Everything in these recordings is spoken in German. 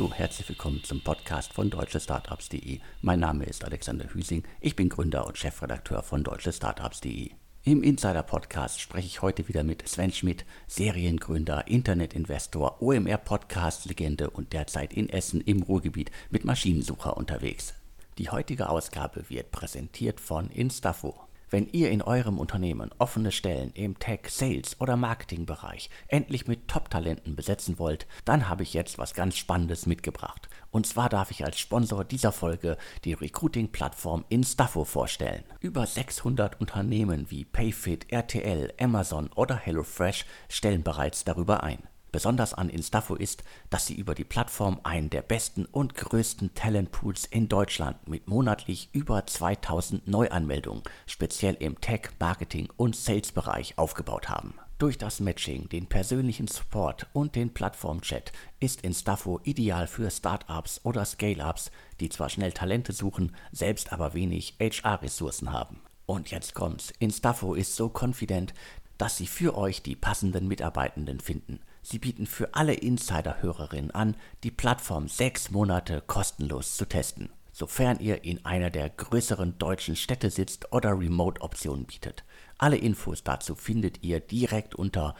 Hallo, herzlich willkommen zum Podcast von deutschestartups.de. Mein Name ist Alexander Hüsing, ich bin Gründer und Chefredakteur von deutschestartups.de. Im Insider-Podcast spreche ich heute wieder mit Sven Schmidt, Seriengründer, Internetinvestor, OMR-Podcast-Legende und derzeit in Essen im Ruhrgebiet mit Maschinensucher unterwegs. Die heutige Ausgabe wird präsentiert von Instafo. Wenn ihr in eurem Unternehmen offene Stellen im Tech, Sales oder Marketingbereich endlich mit Top-Talenten besetzen wollt, dann habe ich jetzt was ganz Spannendes mitgebracht. Und zwar darf ich als Sponsor dieser Folge die Recruiting-Plattform Instafo vorstellen. Über 600 Unternehmen wie Payfit, RTL, Amazon oder HelloFresh stellen bereits darüber ein. Besonders an Instafo ist, dass sie über die Plattform einen der besten und größten Talentpools in Deutschland mit monatlich über 2000 Neuanmeldungen, speziell im Tech, Marketing und Sales-Bereich aufgebaut haben. Durch das Matching, den persönlichen Support und den Plattformchat ist Instafo ideal für Startups oder Scale-ups, die zwar schnell Talente suchen, selbst aber wenig HR-Ressourcen haben. Und jetzt kommt's. Instafo ist so confident, dass sie für euch die passenden Mitarbeitenden finden. Sie bieten für alle Insider-Hörerinnen an, die Plattform sechs Monate kostenlos zu testen, sofern ihr in einer der größeren deutschen Städte sitzt oder Remote-Optionen bietet. Alle Infos dazu findet ihr direkt unter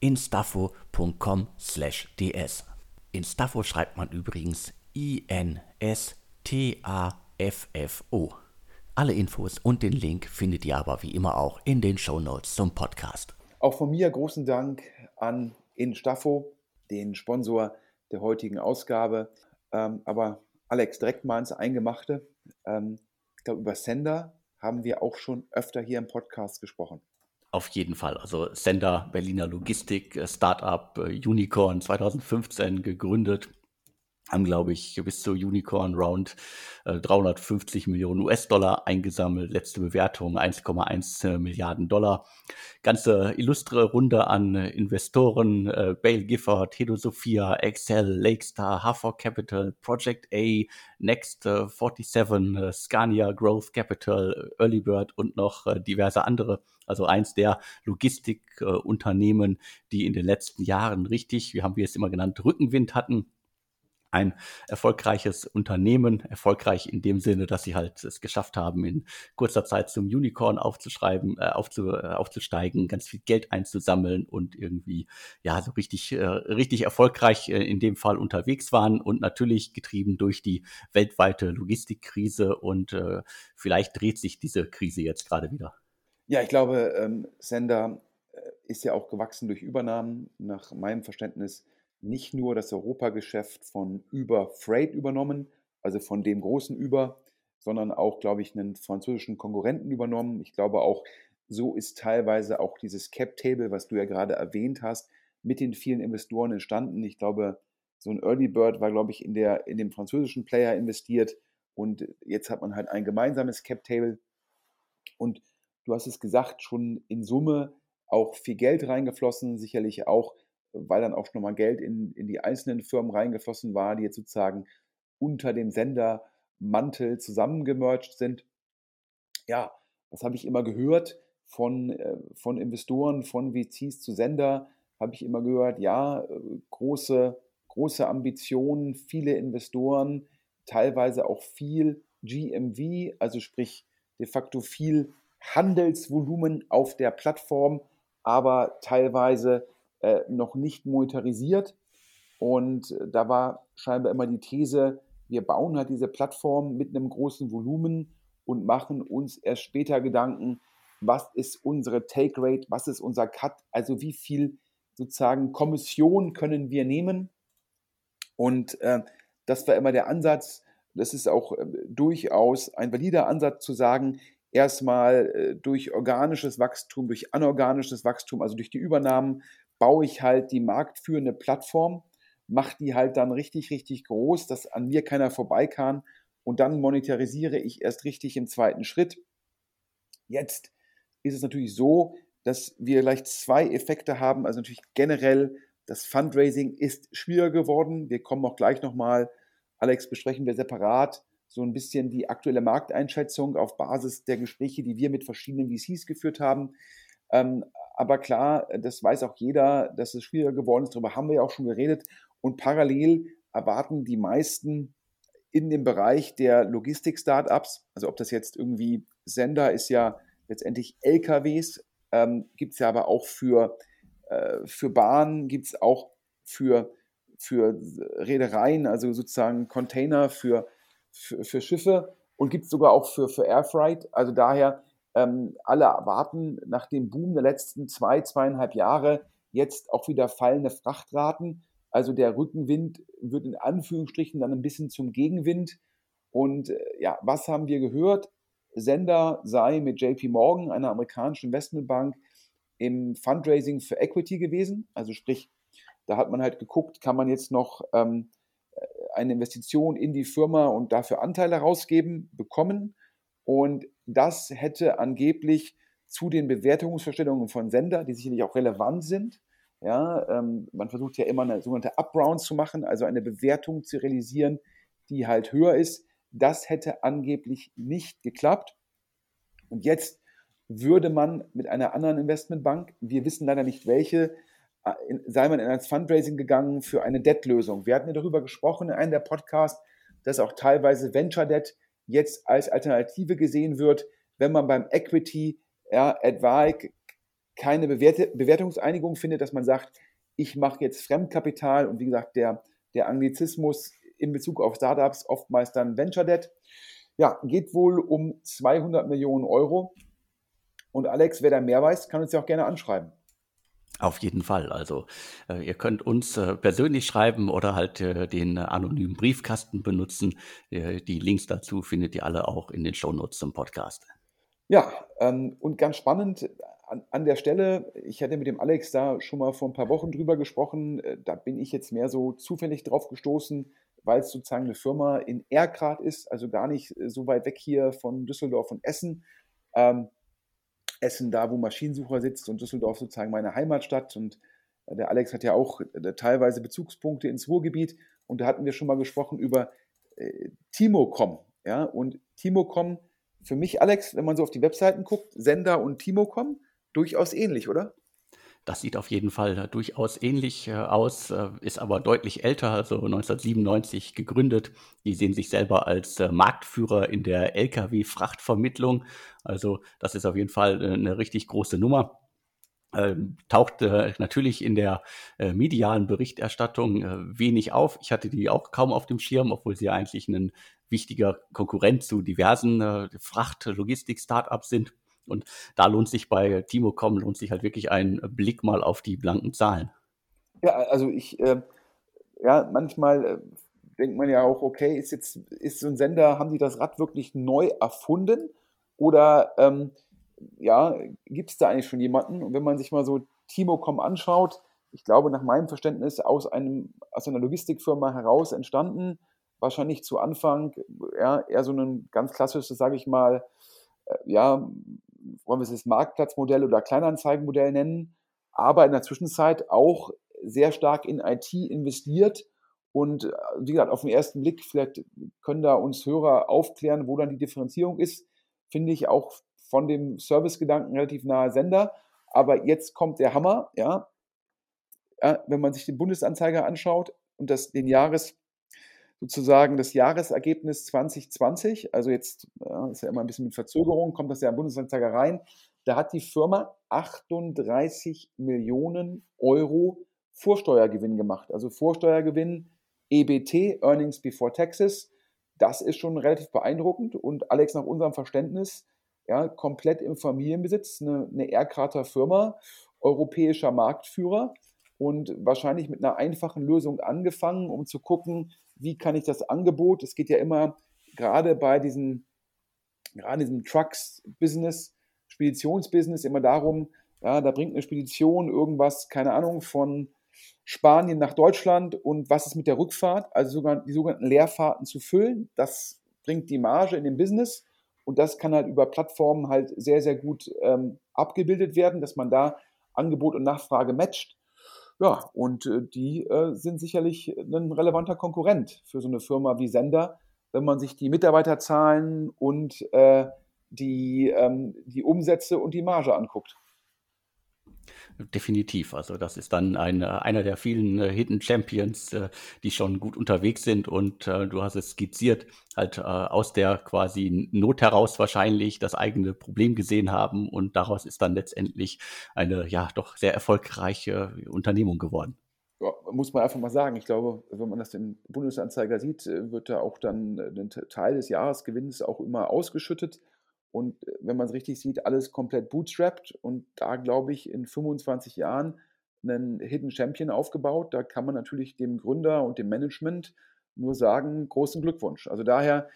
instafo.com/ds. Instafo schreibt man übrigens I-N-S-T-A-F-F-O. Alle Infos und den Link findet ihr aber wie immer auch in den Show Notes zum Podcast. Auch von mir großen Dank an in Staffo, den Sponsor der heutigen Ausgabe. Ähm, aber Alex, direkt mal ins Eingemachte. Ähm, ich glaube, über Sender haben wir auch schon öfter hier im Podcast gesprochen. Auf jeden Fall. Also Sender, Berliner Logistik, äh, Startup, äh, Unicorn 2015 gegründet haben, glaube ich, bis zur Unicorn Round äh, 350 Millionen US-Dollar eingesammelt. Letzte Bewertung 1,1 äh, Milliarden Dollar. Ganze illustre Runde an äh, Investoren, äh, Bale Gifford, Hedo Sophia, Excel, Lakestar, Hafer Capital, Project A, Next 47, äh, Scania Growth Capital, Early Bird und noch äh, diverse andere. Also eins der Logistikunternehmen, die in den letzten Jahren richtig, wie haben wir es immer genannt, Rückenwind hatten ein erfolgreiches Unternehmen, erfolgreich in dem Sinne, dass sie halt es geschafft haben, in kurzer Zeit zum Unicorn aufzuschreiben, äh, aufzu, äh, aufzusteigen, ganz viel Geld einzusammeln und irgendwie ja so richtig äh, richtig erfolgreich äh, in dem Fall unterwegs waren und natürlich getrieben durch die weltweite Logistikkrise und äh, vielleicht dreht sich diese Krise jetzt gerade wieder. Ja, ich glaube, ähm, Sender äh, ist ja auch gewachsen durch Übernahmen. Nach meinem Verständnis nicht nur das Europageschäft von Uber Freight übernommen, also von dem großen Uber, sondern auch, glaube ich, einen französischen Konkurrenten übernommen. Ich glaube auch, so ist teilweise auch dieses Cap-Table, was du ja gerade erwähnt hast, mit den vielen Investoren entstanden. Ich glaube, so ein Early Bird war, glaube ich, in, der, in dem französischen Player investiert und jetzt hat man halt ein gemeinsames Cap-Table. Und du hast es gesagt, schon in Summe auch viel Geld reingeflossen, sicherlich auch weil dann auch schon mal Geld in, in die einzelnen Firmen reingeflossen war, die jetzt sozusagen unter dem Sendermantel zusammengemerged sind. Ja, das habe ich immer gehört von, äh, von Investoren, von VCs zu Sender, habe ich immer gehört, ja, äh, große, große Ambitionen, viele Investoren, teilweise auch viel GMV, also sprich de facto viel Handelsvolumen auf der Plattform, aber teilweise äh, noch nicht monetarisiert. Und äh, da war scheinbar immer die These, wir bauen halt diese Plattform mit einem großen Volumen und machen uns erst später Gedanken, was ist unsere Take Rate, was ist unser Cut, also wie viel sozusagen Kommission können wir nehmen. Und äh, das war immer der Ansatz. Das ist auch äh, durchaus ein valider Ansatz zu sagen, erstmal äh, durch organisches Wachstum, durch anorganisches Wachstum, also durch die Übernahmen baue ich halt die marktführende Plattform, mache die halt dann richtig, richtig groß, dass an mir keiner vorbei kann und dann monetarisiere ich erst richtig im zweiten Schritt. Jetzt ist es natürlich so, dass wir gleich zwei Effekte haben. Also natürlich generell, das Fundraising ist schwieriger geworden. Wir kommen auch gleich nochmal, Alex, besprechen wir separat so ein bisschen die aktuelle Markteinschätzung auf Basis der Gespräche, die wir mit verschiedenen VCs geführt haben. Ähm, aber klar, das weiß auch jeder, dass es schwieriger geworden ist. Darüber haben wir ja auch schon geredet. Und parallel erwarten die meisten in dem Bereich der Logistik-Startups, also ob das jetzt irgendwie Sender ist ja letztendlich LKWs, ähm, gibt es ja aber auch für, äh, für Bahnen, gibt es auch für, für Reedereien, also sozusagen Container für, für, für Schiffe und gibt es sogar auch für, für Airfreight. Also daher ähm, alle erwarten nach dem Boom der letzten zwei, zweieinhalb Jahre jetzt auch wieder fallende Frachtraten. Also der Rückenwind wird in Anführungsstrichen dann ein bisschen zum Gegenwind. Und äh, ja, was haben wir gehört? Sender sei mit JP Morgan, einer amerikanischen Investmentbank, im Fundraising für Equity gewesen. Also sprich, da hat man halt geguckt, kann man jetzt noch ähm, eine Investition in die Firma und dafür Anteile rausgeben, bekommen. Und das hätte angeblich zu den Bewertungsverstellungen von Sender, die sicherlich auch relevant sind. Ja, ähm, man versucht ja immer eine sogenannte Up-Round zu machen, also eine Bewertung zu realisieren, die halt höher ist. Das hätte angeblich nicht geklappt. Und jetzt würde man mit einer anderen Investmentbank, wir wissen leider nicht welche, äh, sei man in ein Fundraising gegangen für eine Debt-Lösung. Wir hatten ja darüber gesprochen in einem der Podcasts, dass auch teilweise Venture Debt jetzt als Alternative gesehen wird, wenn man beim Equity ja, etwaig keine Bewertungseinigung findet, dass man sagt, ich mache jetzt Fremdkapital und wie gesagt, der, der Anglizismus in Bezug auf Startups oftmals dann Venture Debt. Ja, geht wohl um 200 Millionen Euro. Und Alex, wer da mehr weiß, kann uns ja auch gerne anschreiben. Auf jeden Fall. Also äh, ihr könnt uns äh, persönlich schreiben oder halt äh, den anonymen Briefkasten benutzen. Äh, die Links dazu findet ihr alle auch in den Shownotes zum Podcast. Ja, ähm, und ganz spannend an, an, der Stelle, ich hatte mit dem Alex da schon mal vor ein paar Wochen drüber gesprochen, äh, da bin ich jetzt mehr so zufällig drauf gestoßen, weil es sozusagen eine Firma in Erkrad ist, also gar nicht äh, so weit weg hier von Düsseldorf und Essen. Ähm, Essen da, wo Maschinensucher sitzt und Düsseldorf sozusagen meine Heimatstadt. Und äh, der Alex hat ja auch äh, teilweise Bezugspunkte ins Ruhrgebiet. Und da hatten wir schon mal gesprochen über äh, Timocom. Ja? Und Timocom, für mich, Alex, wenn man so auf die Webseiten guckt, Sender und Timocom, durchaus ähnlich, oder? Das sieht auf jeden Fall durchaus ähnlich äh, aus, äh, ist aber deutlich älter, also 1997 gegründet. Die sehen sich selber als äh, Marktführer in der Lkw-Frachtvermittlung. Also das ist auf jeden Fall eine richtig große Nummer. Ähm, taucht äh, natürlich in der äh, medialen Berichterstattung äh, wenig auf. Ich hatte die auch kaum auf dem Schirm, obwohl sie eigentlich ein wichtiger Konkurrent zu diversen Fracht-Logistik-Startups sind. Und da lohnt sich bei Timocom, lohnt sich halt wirklich ein Blick mal auf die blanken Zahlen. Ja, also ich, äh, ja, manchmal äh, denkt man ja auch, okay, ist jetzt, ist so ein Sender, haben die das Rad wirklich neu erfunden? Oder ähm, ja, gibt es da eigentlich schon jemanden? Und wenn man sich mal so Timocom anschaut, ich glaube, nach meinem Verständnis aus, einem, aus einer Logistikfirma heraus entstanden, wahrscheinlich zu Anfang ja, eher so ein ganz klassisches, sage ich mal, äh, ja, wollen wir es jetzt Marktplatzmodell oder Kleinanzeigenmodell nennen, aber in der Zwischenzeit auch sehr stark in IT investiert. Und äh, wie gesagt, auf den ersten Blick, vielleicht können da uns Hörer aufklären, wo dann die Differenzierung ist, finde ich auch von dem Servicegedanken relativ nahe Sender. Aber jetzt kommt der Hammer, ja. ja wenn man sich den Bundesanzeiger anschaut und das, den Jahres, sozusagen das Jahresergebnis 2020, also jetzt ja, ist ja immer ein bisschen mit Verzögerung, kommt das ja im Bundesanzeiger rein, da hat die Firma 38 Millionen Euro Vorsteuergewinn gemacht. Also Vorsteuergewinn, EBT, Earnings Before Taxes, das ist schon relativ beeindruckend. Und Alex, nach unserem Verständnis, ja, komplett im Familienbesitz, eine, eine Erkrater Firma, europäischer Marktführer und wahrscheinlich mit einer einfachen Lösung angefangen, um zu gucken, wie kann ich das Angebot, es geht ja immer gerade bei diesem, gerade diesem Trucks-Business, Speditionsbusiness immer darum, ja, da bringt eine Spedition irgendwas, keine Ahnung, von Spanien nach Deutschland und was ist mit der Rückfahrt, also sogar die sogenannten Leerfahrten zu füllen, das bringt die Marge in den Business und das kann halt über Plattformen halt sehr, sehr gut ähm, abgebildet werden, dass man da Angebot und Nachfrage matcht. Ja, und äh, die äh, sind sicherlich ein relevanter Konkurrent für so eine Firma wie Sender, wenn man sich die Mitarbeiterzahlen und äh, die, ähm, die Umsätze und die Marge anguckt. Definitiv. Also das ist dann ein, einer der vielen äh, Hidden Champions, äh, die schon gut unterwegs sind und äh, du hast es skizziert, halt äh, aus der quasi Not heraus wahrscheinlich das eigene Problem gesehen haben und daraus ist dann letztendlich eine ja doch sehr erfolgreiche Unternehmung geworden. Ja, muss man einfach mal sagen. Ich glaube, wenn man das im Bundesanzeiger sieht, äh, wird da auch dann äh, ein Teil des Jahresgewinns auch immer ausgeschüttet. Und äh, wenn man es richtig sieht, alles komplett bootstrapped und da, glaube ich, in 25 Jahren einen Hidden Champion aufgebaut. Da kann man natürlich dem Gründer und dem Management nur sagen, großen Glückwunsch. Also daher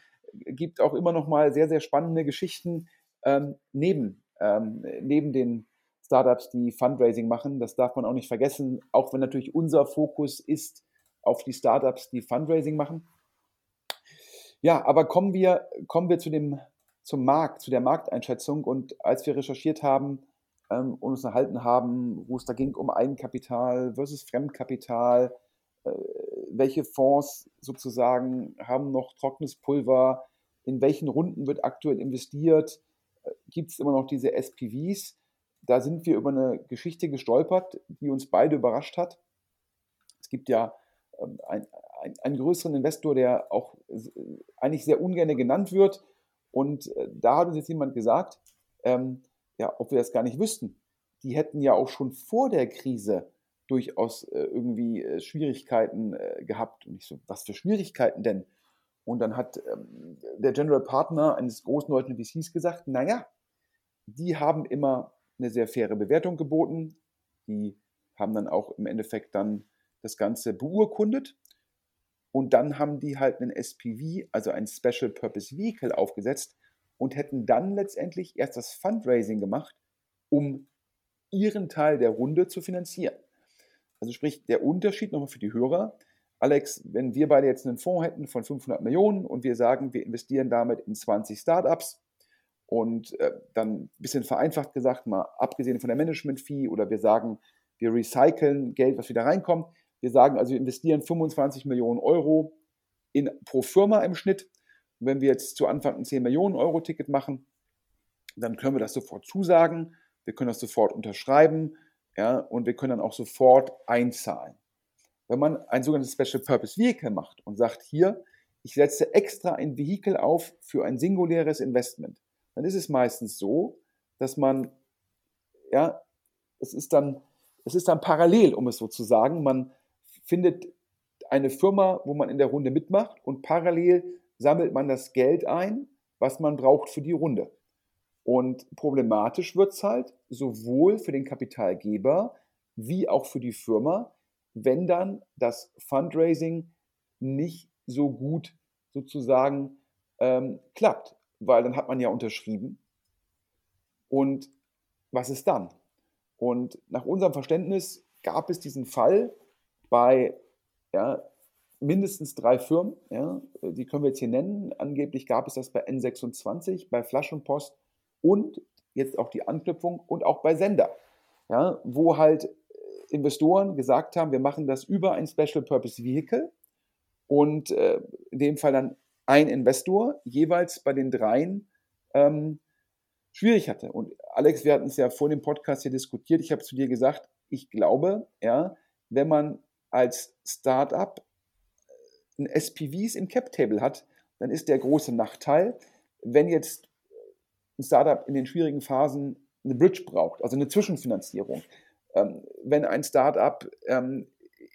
äh, gibt auch immer noch mal sehr, sehr spannende Geschichten ähm, neben, ähm, neben den Startups, die Fundraising machen. Das darf man auch nicht vergessen, auch wenn natürlich unser Fokus ist auf die Startups, die Fundraising machen. Ja, aber kommen wir, kommen wir zu dem zum Markt, zu der Markteinschätzung. Und als wir recherchiert haben ähm, und uns erhalten haben, wo es da ging um Eigenkapital versus Fremdkapital, äh, welche Fonds sozusagen haben noch trockenes Pulver, in welchen Runden wird aktuell investiert, äh, gibt es immer noch diese SPVs. Da sind wir über eine Geschichte gestolpert, die uns beide überrascht hat. Es gibt ja ähm, ein, ein, einen größeren Investor, der auch äh, eigentlich sehr ungern genannt wird, und äh, da hat uns jetzt jemand gesagt, ähm, ja, ob wir das gar nicht wüssten. Die hätten ja auch schon vor der Krise durchaus äh, irgendwie äh, Schwierigkeiten äh, gehabt. Und ich so, was für Schwierigkeiten denn? Und dann hat ähm, der General Partner eines großen deutschen VCs gesagt, naja, die haben immer eine sehr faire Bewertung geboten. Die haben dann auch im Endeffekt dann das Ganze beurkundet. Und dann haben die halt einen SPV, also ein Special Purpose Vehicle, aufgesetzt und hätten dann letztendlich erst das Fundraising gemacht, um ihren Teil der Runde zu finanzieren. Also sprich, der Unterschied nochmal für die Hörer. Alex, wenn wir beide jetzt einen Fonds hätten von 500 Millionen und wir sagen, wir investieren damit in 20 Startups und äh, dann ein bisschen vereinfacht gesagt, mal abgesehen von der Management-Fee oder wir sagen, wir recyceln Geld, was wieder reinkommt, wir sagen also, wir investieren 25 Millionen Euro in, pro Firma im Schnitt. Und wenn wir jetzt zu Anfang ein 10 Millionen Euro Ticket machen, dann können wir das sofort zusagen, wir können das sofort unterschreiben ja, und wir können dann auch sofort einzahlen. Wenn man ein sogenanntes Special Purpose Vehicle macht und sagt, hier, ich setze extra ein Vehikel auf für ein singuläres Investment, dann ist es meistens so, dass man, ja, es ist dann, es ist dann parallel, um es so zu sagen, man findet eine Firma, wo man in der Runde mitmacht und parallel sammelt man das Geld ein, was man braucht für die Runde. Und problematisch wird es halt sowohl für den Kapitalgeber wie auch für die Firma, wenn dann das Fundraising nicht so gut sozusagen ähm, klappt, weil dann hat man ja unterschrieben. Und was ist dann? Und nach unserem Verständnis gab es diesen Fall, bei ja, mindestens drei Firmen, ja, die können wir jetzt hier nennen. Angeblich gab es das bei N26, bei Flaschenpost und jetzt auch die Anknüpfung und auch bei Sender, ja, wo halt Investoren gesagt haben, wir machen das über ein Special Purpose Vehicle und äh, in dem Fall dann ein Investor jeweils bei den dreien ähm, schwierig hatte. Und Alex, wir hatten es ja vor dem Podcast hier diskutiert. Ich habe zu dir gesagt, ich glaube, ja, wenn man als Startup ein SPVs im Cap-Table hat, dann ist der große Nachteil, wenn jetzt ein Startup in den schwierigen Phasen eine Bridge braucht, also eine Zwischenfinanzierung, ähm, wenn ein Startup ähm,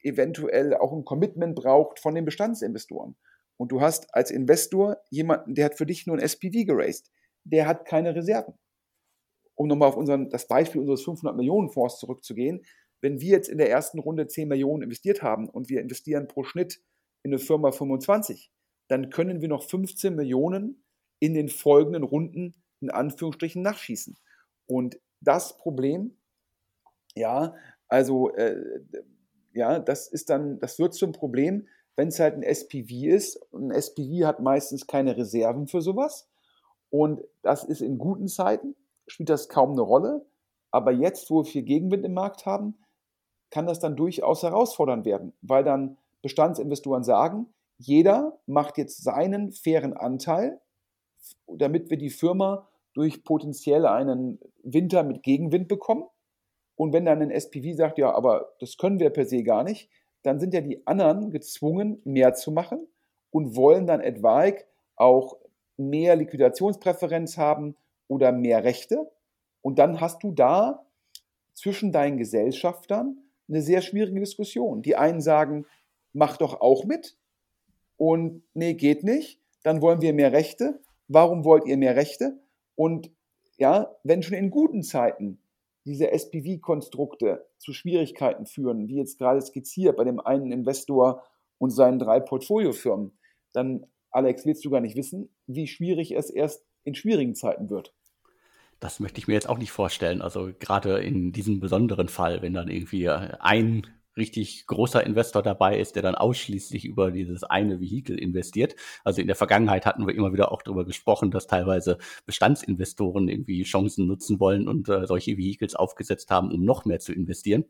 eventuell auch ein Commitment braucht von den Bestandsinvestoren. Und du hast als Investor jemanden, der hat für dich nur ein SPV geraced, der hat keine Reserven. Um nochmal auf unseren, das Beispiel unseres 500 Millionen Fonds zurückzugehen, wenn wir jetzt in der ersten Runde 10 Millionen investiert haben und wir investieren pro Schnitt in eine Firma 25, dann können wir noch 15 Millionen in den folgenden Runden in Anführungsstrichen nachschießen. Und das Problem, ja, also äh, ja, das ist dann, das wird zum Problem, wenn es halt ein SPV ist. Ein SPV hat meistens keine Reserven für sowas. Und das ist in guten Zeiten, spielt das kaum eine Rolle. Aber jetzt, wo wir viel Gegenwind im Markt haben, kann das dann durchaus herausfordernd werden, weil dann Bestandsinvestoren sagen, jeder macht jetzt seinen fairen Anteil, damit wir die Firma durch potenziell einen Winter mit Gegenwind bekommen. Und wenn dann ein SPV sagt, ja, aber das können wir per se gar nicht, dann sind ja die anderen gezwungen, mehr zu machen und wollen dann etwaig auch mehr Liquidationspräferenz haben oder mehr Rechte. Und dann hast du da zwischen deinen Gesellschaftern eine sehr schwierige Diskussion. Die einen sagen, mach doch auch mit und nee, geht nicht, dann wollen wir mehr Rechte. Warum wollt ihr mehr Rechte? Und ja, wenn schon in guten Zeiten diese SPV-Konstrukte zu Schwierigkeiten führen, wie jetzt gerade skizziert bei dem einen Investor und seinen drei Portfoliofirmen, dann, Alex, willst du gar nicht wissen, wie schwierig es erst in schwierigen Zeiten wird. Das möchte ich mir jetzt auch nicht vorstellen. Also gerade in diesem besonderen Fall, wenn dann irgendwie ein richtig großer Investor dabei ist, der dann ausschließlich über dieses eine Vehikel investiert. Also in der Vergangenheit hatten wir immer wieder auch darüber gesprochen, dass teilweise Bestandsinvestoren irgendwie Chancen nutzen wollen und äh, solche Vehicles aufgesetzt haben, um noch mehr zu investieren.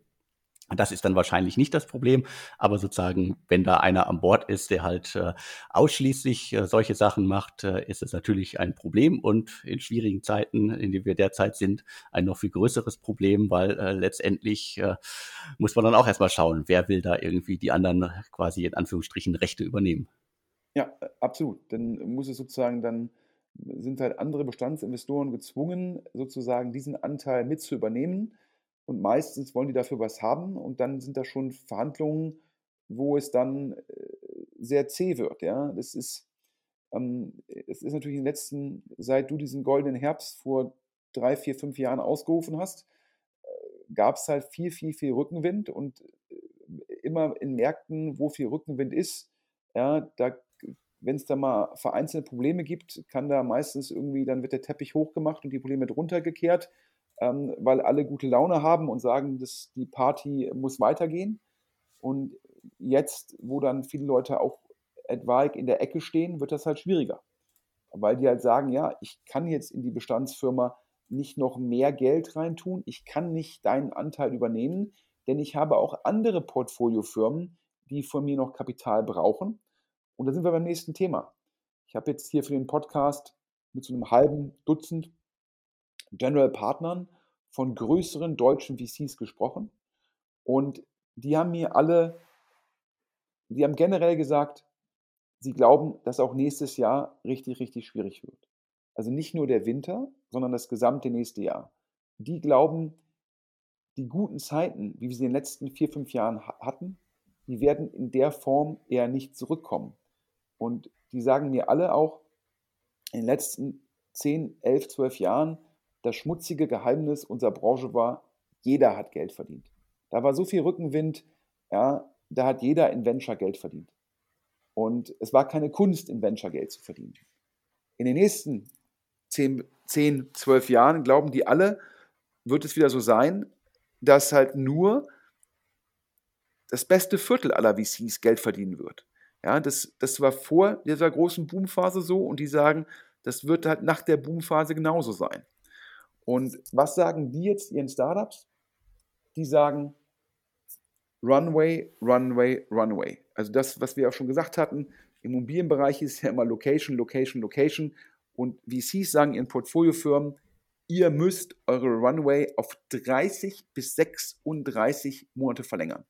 Das ist dann wahrscheinlich nicht das Problem, aber sozusagen, wenn da einer an Bord ist, der halt äh, ausschließlich äh, solche Sachen macht, äh, ist es natürlich ein Problem und in schwierigen Zeiten, in denen wir derzeit sind, ein noch viel größeres Problem, weil äh, letztendlich äh, muss man dann auch erstmal schauen, wer will da irgendwie die anderen quasi in Anführungsstrichen Rechte übernehmen. Ja, absolut. Dann muss es sozusagen dann sind halt andere Bestandsinvestoren gezwungen, sozusagen diesen Anteil mit zu übernehmen und meistens wollen die dafür was haben und dann sind da schon Verhandlungen, wo es dann äh, sehr zäh wird. Ja? Das ist, ähm, es ist natürlich in den letzten, seit du diesen goldenen Herbst vor drei, vier, fünf Jahren ausgerufen hast, äh, gab es halt viel, viel, viel Rückenwind und äh, immer in Märkten, wo viel Rückenwind ist, ja, da wenn es da mal vereinzelte Probleme gibt, kann da meistens irgendwie, dann wird der Teppich hochgemacht und die Probleme drunter gekehrt ähm, weil alle gute Laune haben und sagen, dass die Party muss weitergehen. Und jetzt, wo dann viele Leute auch etwaig in der Ecke stehen, wird das halt schwieriger. Weil die halt sagen, ja, ich kann jetzt in die Bestandsfirma nicht noch mehr Geld reintun, ich kann nicht deinen Anteil übernehmen, denn ich habe auch andere Portfoliofirmen, die von mir noch Kapital brauchen. Und da sind wir beim nächsten Thema. Ich habe jetzt hier für den Podcast mit so einem halben Dutzend General Partnern von größeren deutschen VCs gesprochen und die haben mir alle, die haben generell gesagt, sie glauben, dass auch nächstes Jahr richtig, richtig schwierig wird. Also nicht nur der Winter, sondern das gesamte nächste Jahr. Die glauben, die guten Zeiten, wie wir sie in den letzten vier, fünf Jahren hatten, die werden in der Form eher nicht zurückkommen. Und die sagen mir alle auch, in den letzten 10, 11, 12 Jahren das schmutzige Geheimnis unserer Branche war, jeder hat Geld verdient. Da war so viel Rückenwind, ja, da hat jeder in Venture Geld verdient. Und es war keine Kunst, in Venture Geld zu verdienen. In den nächsten 10, 10, 12 Jahren, glauben die alle, wird es wieder so sein, dass halt nur das beste Viertel aller VCs Geld verdienen wird. Ja, das, das war vor dieser großen Boomphase so und die sagen, das wird halt nach der Boomphase genauso sein. Und was sagen die jetzt ihren Startups? Die sagen Runway, Runway, Runway. Also das, was wir auch schon gesagt hatten, im Immobilienbereich ist ja immer Location, Location, Location. Und VCs sagen ihren Portfoliofirmen, ihr müsst eure Runway auf 30 bis 36 Monate verlängern.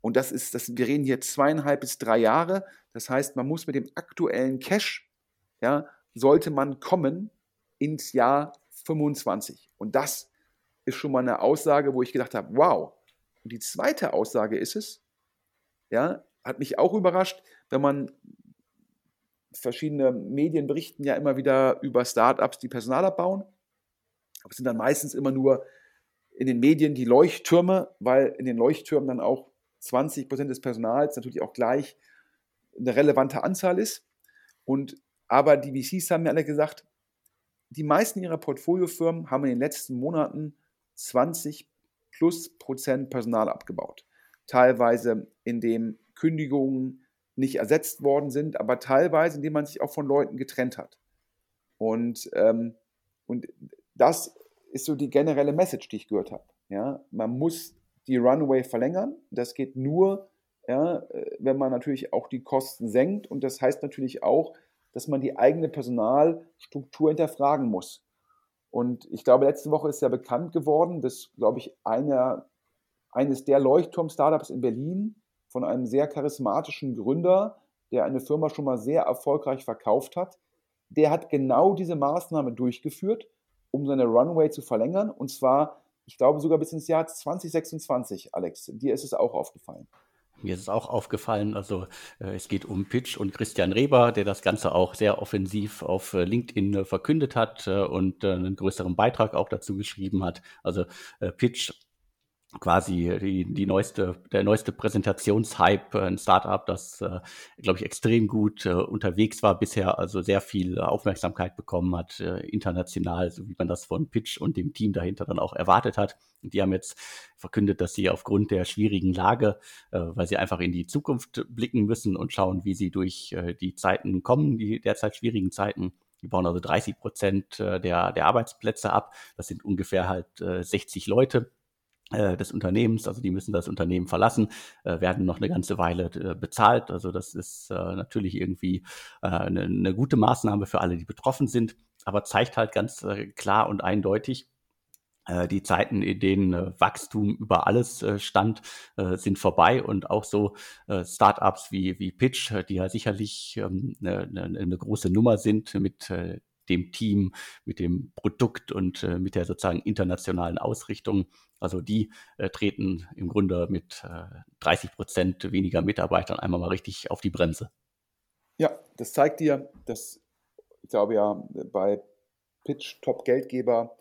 Und das ist, das, wir reden hier zweieinhalb bis drei Jahre. Das heißt, man muss mit dem aktuellen Cash, ja, sollte man kommen ins Jahr 25. Und das ist schon mal eine Aussage, wo ich gedacht habe, wow. Und die zweite Aussage ist es, ja, hat mich auch überrascht, wenn man verschiedene Medien berichten ja immer wieder über Startups, die Personal abbauen. Aber es sind dann meistens immer nur in den Medien die Leuchttürme, weil in den Leuchttürmen dann auch 20 Prozent des Personals natürlich auch gleich eine relevante Anzahl ist. Und aber die VCs haben mir alle gesagt, die meisten ihrer Portfoliofirmen haben in den letzten Monaten 20 plus Prozent Personal abgebaut. Teilweise indem Kündigungen nicht ersetzt worden sind, aber teilweise indem man sich auch von Leuten getrennt hat. Und, ähm, und das ist so die generelle Message, die ich gehört habe. Ja? Man muss die Runway verlängern. Das geht nur, ja, äh, wenn man natürlich auch die Kosten senkt. Und das heißt natürlich auch, dass man die eigene Personalstruktur hinterfragen muss. Und ich glaube, letzte Woche ist ja bekannt geworden, dass, glaube ich, einer, eines der Leuchtturm-Startups in Berlin von einem sehr charismatischen Gründer, der eine Firma schon mal sehr erfolgreich verkauft hat, der hat genau diese Maßnahme durchgeführt, um seine Runway zu verlängern. Und zwar, ich glaube, sogar bis ins Jahr 2026, Alex. Dir ist es auch aufgefallen. Mir ist es auch aufgefallen, also äh, es geht um Pitch und Christian Reber, der das Ganze auch sehr offensiv auf äh, LinkedIn äh, verkündet hat äh, und äh, einen größeren Beitrag auch dazu geschrieben hat. Also äh, Pitch quasi die, die neueste, der neueste Präsentationshype, ein Startup, das, äh, glaube ich, extrem gut äh, unterwegs war bisher, also sehr viel Aufmerksamkeit bekommen hat, äh, international, so wie man das von Pitch und dem Team dahinter dann auch erwartet hat. Und die haben jetzt verkündet, dass sie aufgrund der schwierigen Lage, äh, weil sie einfach in die Zukunft blicken müssen und schauen, wie sie durch äh, die Zeiten kommen, die derzeit schwierigen Zeiten, die bauen also 30 Prozent äh, der, der Arbeitsplätze ab. Das sind ungefähr halt 60 Leute äh, des Unternehmens, also die müssen das Unternehmen verlassen, äh, werden noch eine ganze Weile äh, bezahlt. Also das ist äh, natürlich irgendwie äh, eine, eine, gute Maßnahme für alle, die betroffen sind, aber zeigt halt ganz äh, klar und eindeutig, die Zeiten, in denen Wachstum über alles stand, sind vorbei. Und auch so Startups wie, wie Pitch, die ja sicherlich ähm, eine, eine große Nummer sind mit dem Team, mit dem Produkt und äh, mit der sozusagen internationalen Ausrichtung. Also die äh, treten im Grunde mit äh, 30 Prozent weniger Mitarbeitern einmal mal richtig auf die Bremse. Ja, das zeigt dir, dass ich glaube ja bei Pitch Top Geldgeber,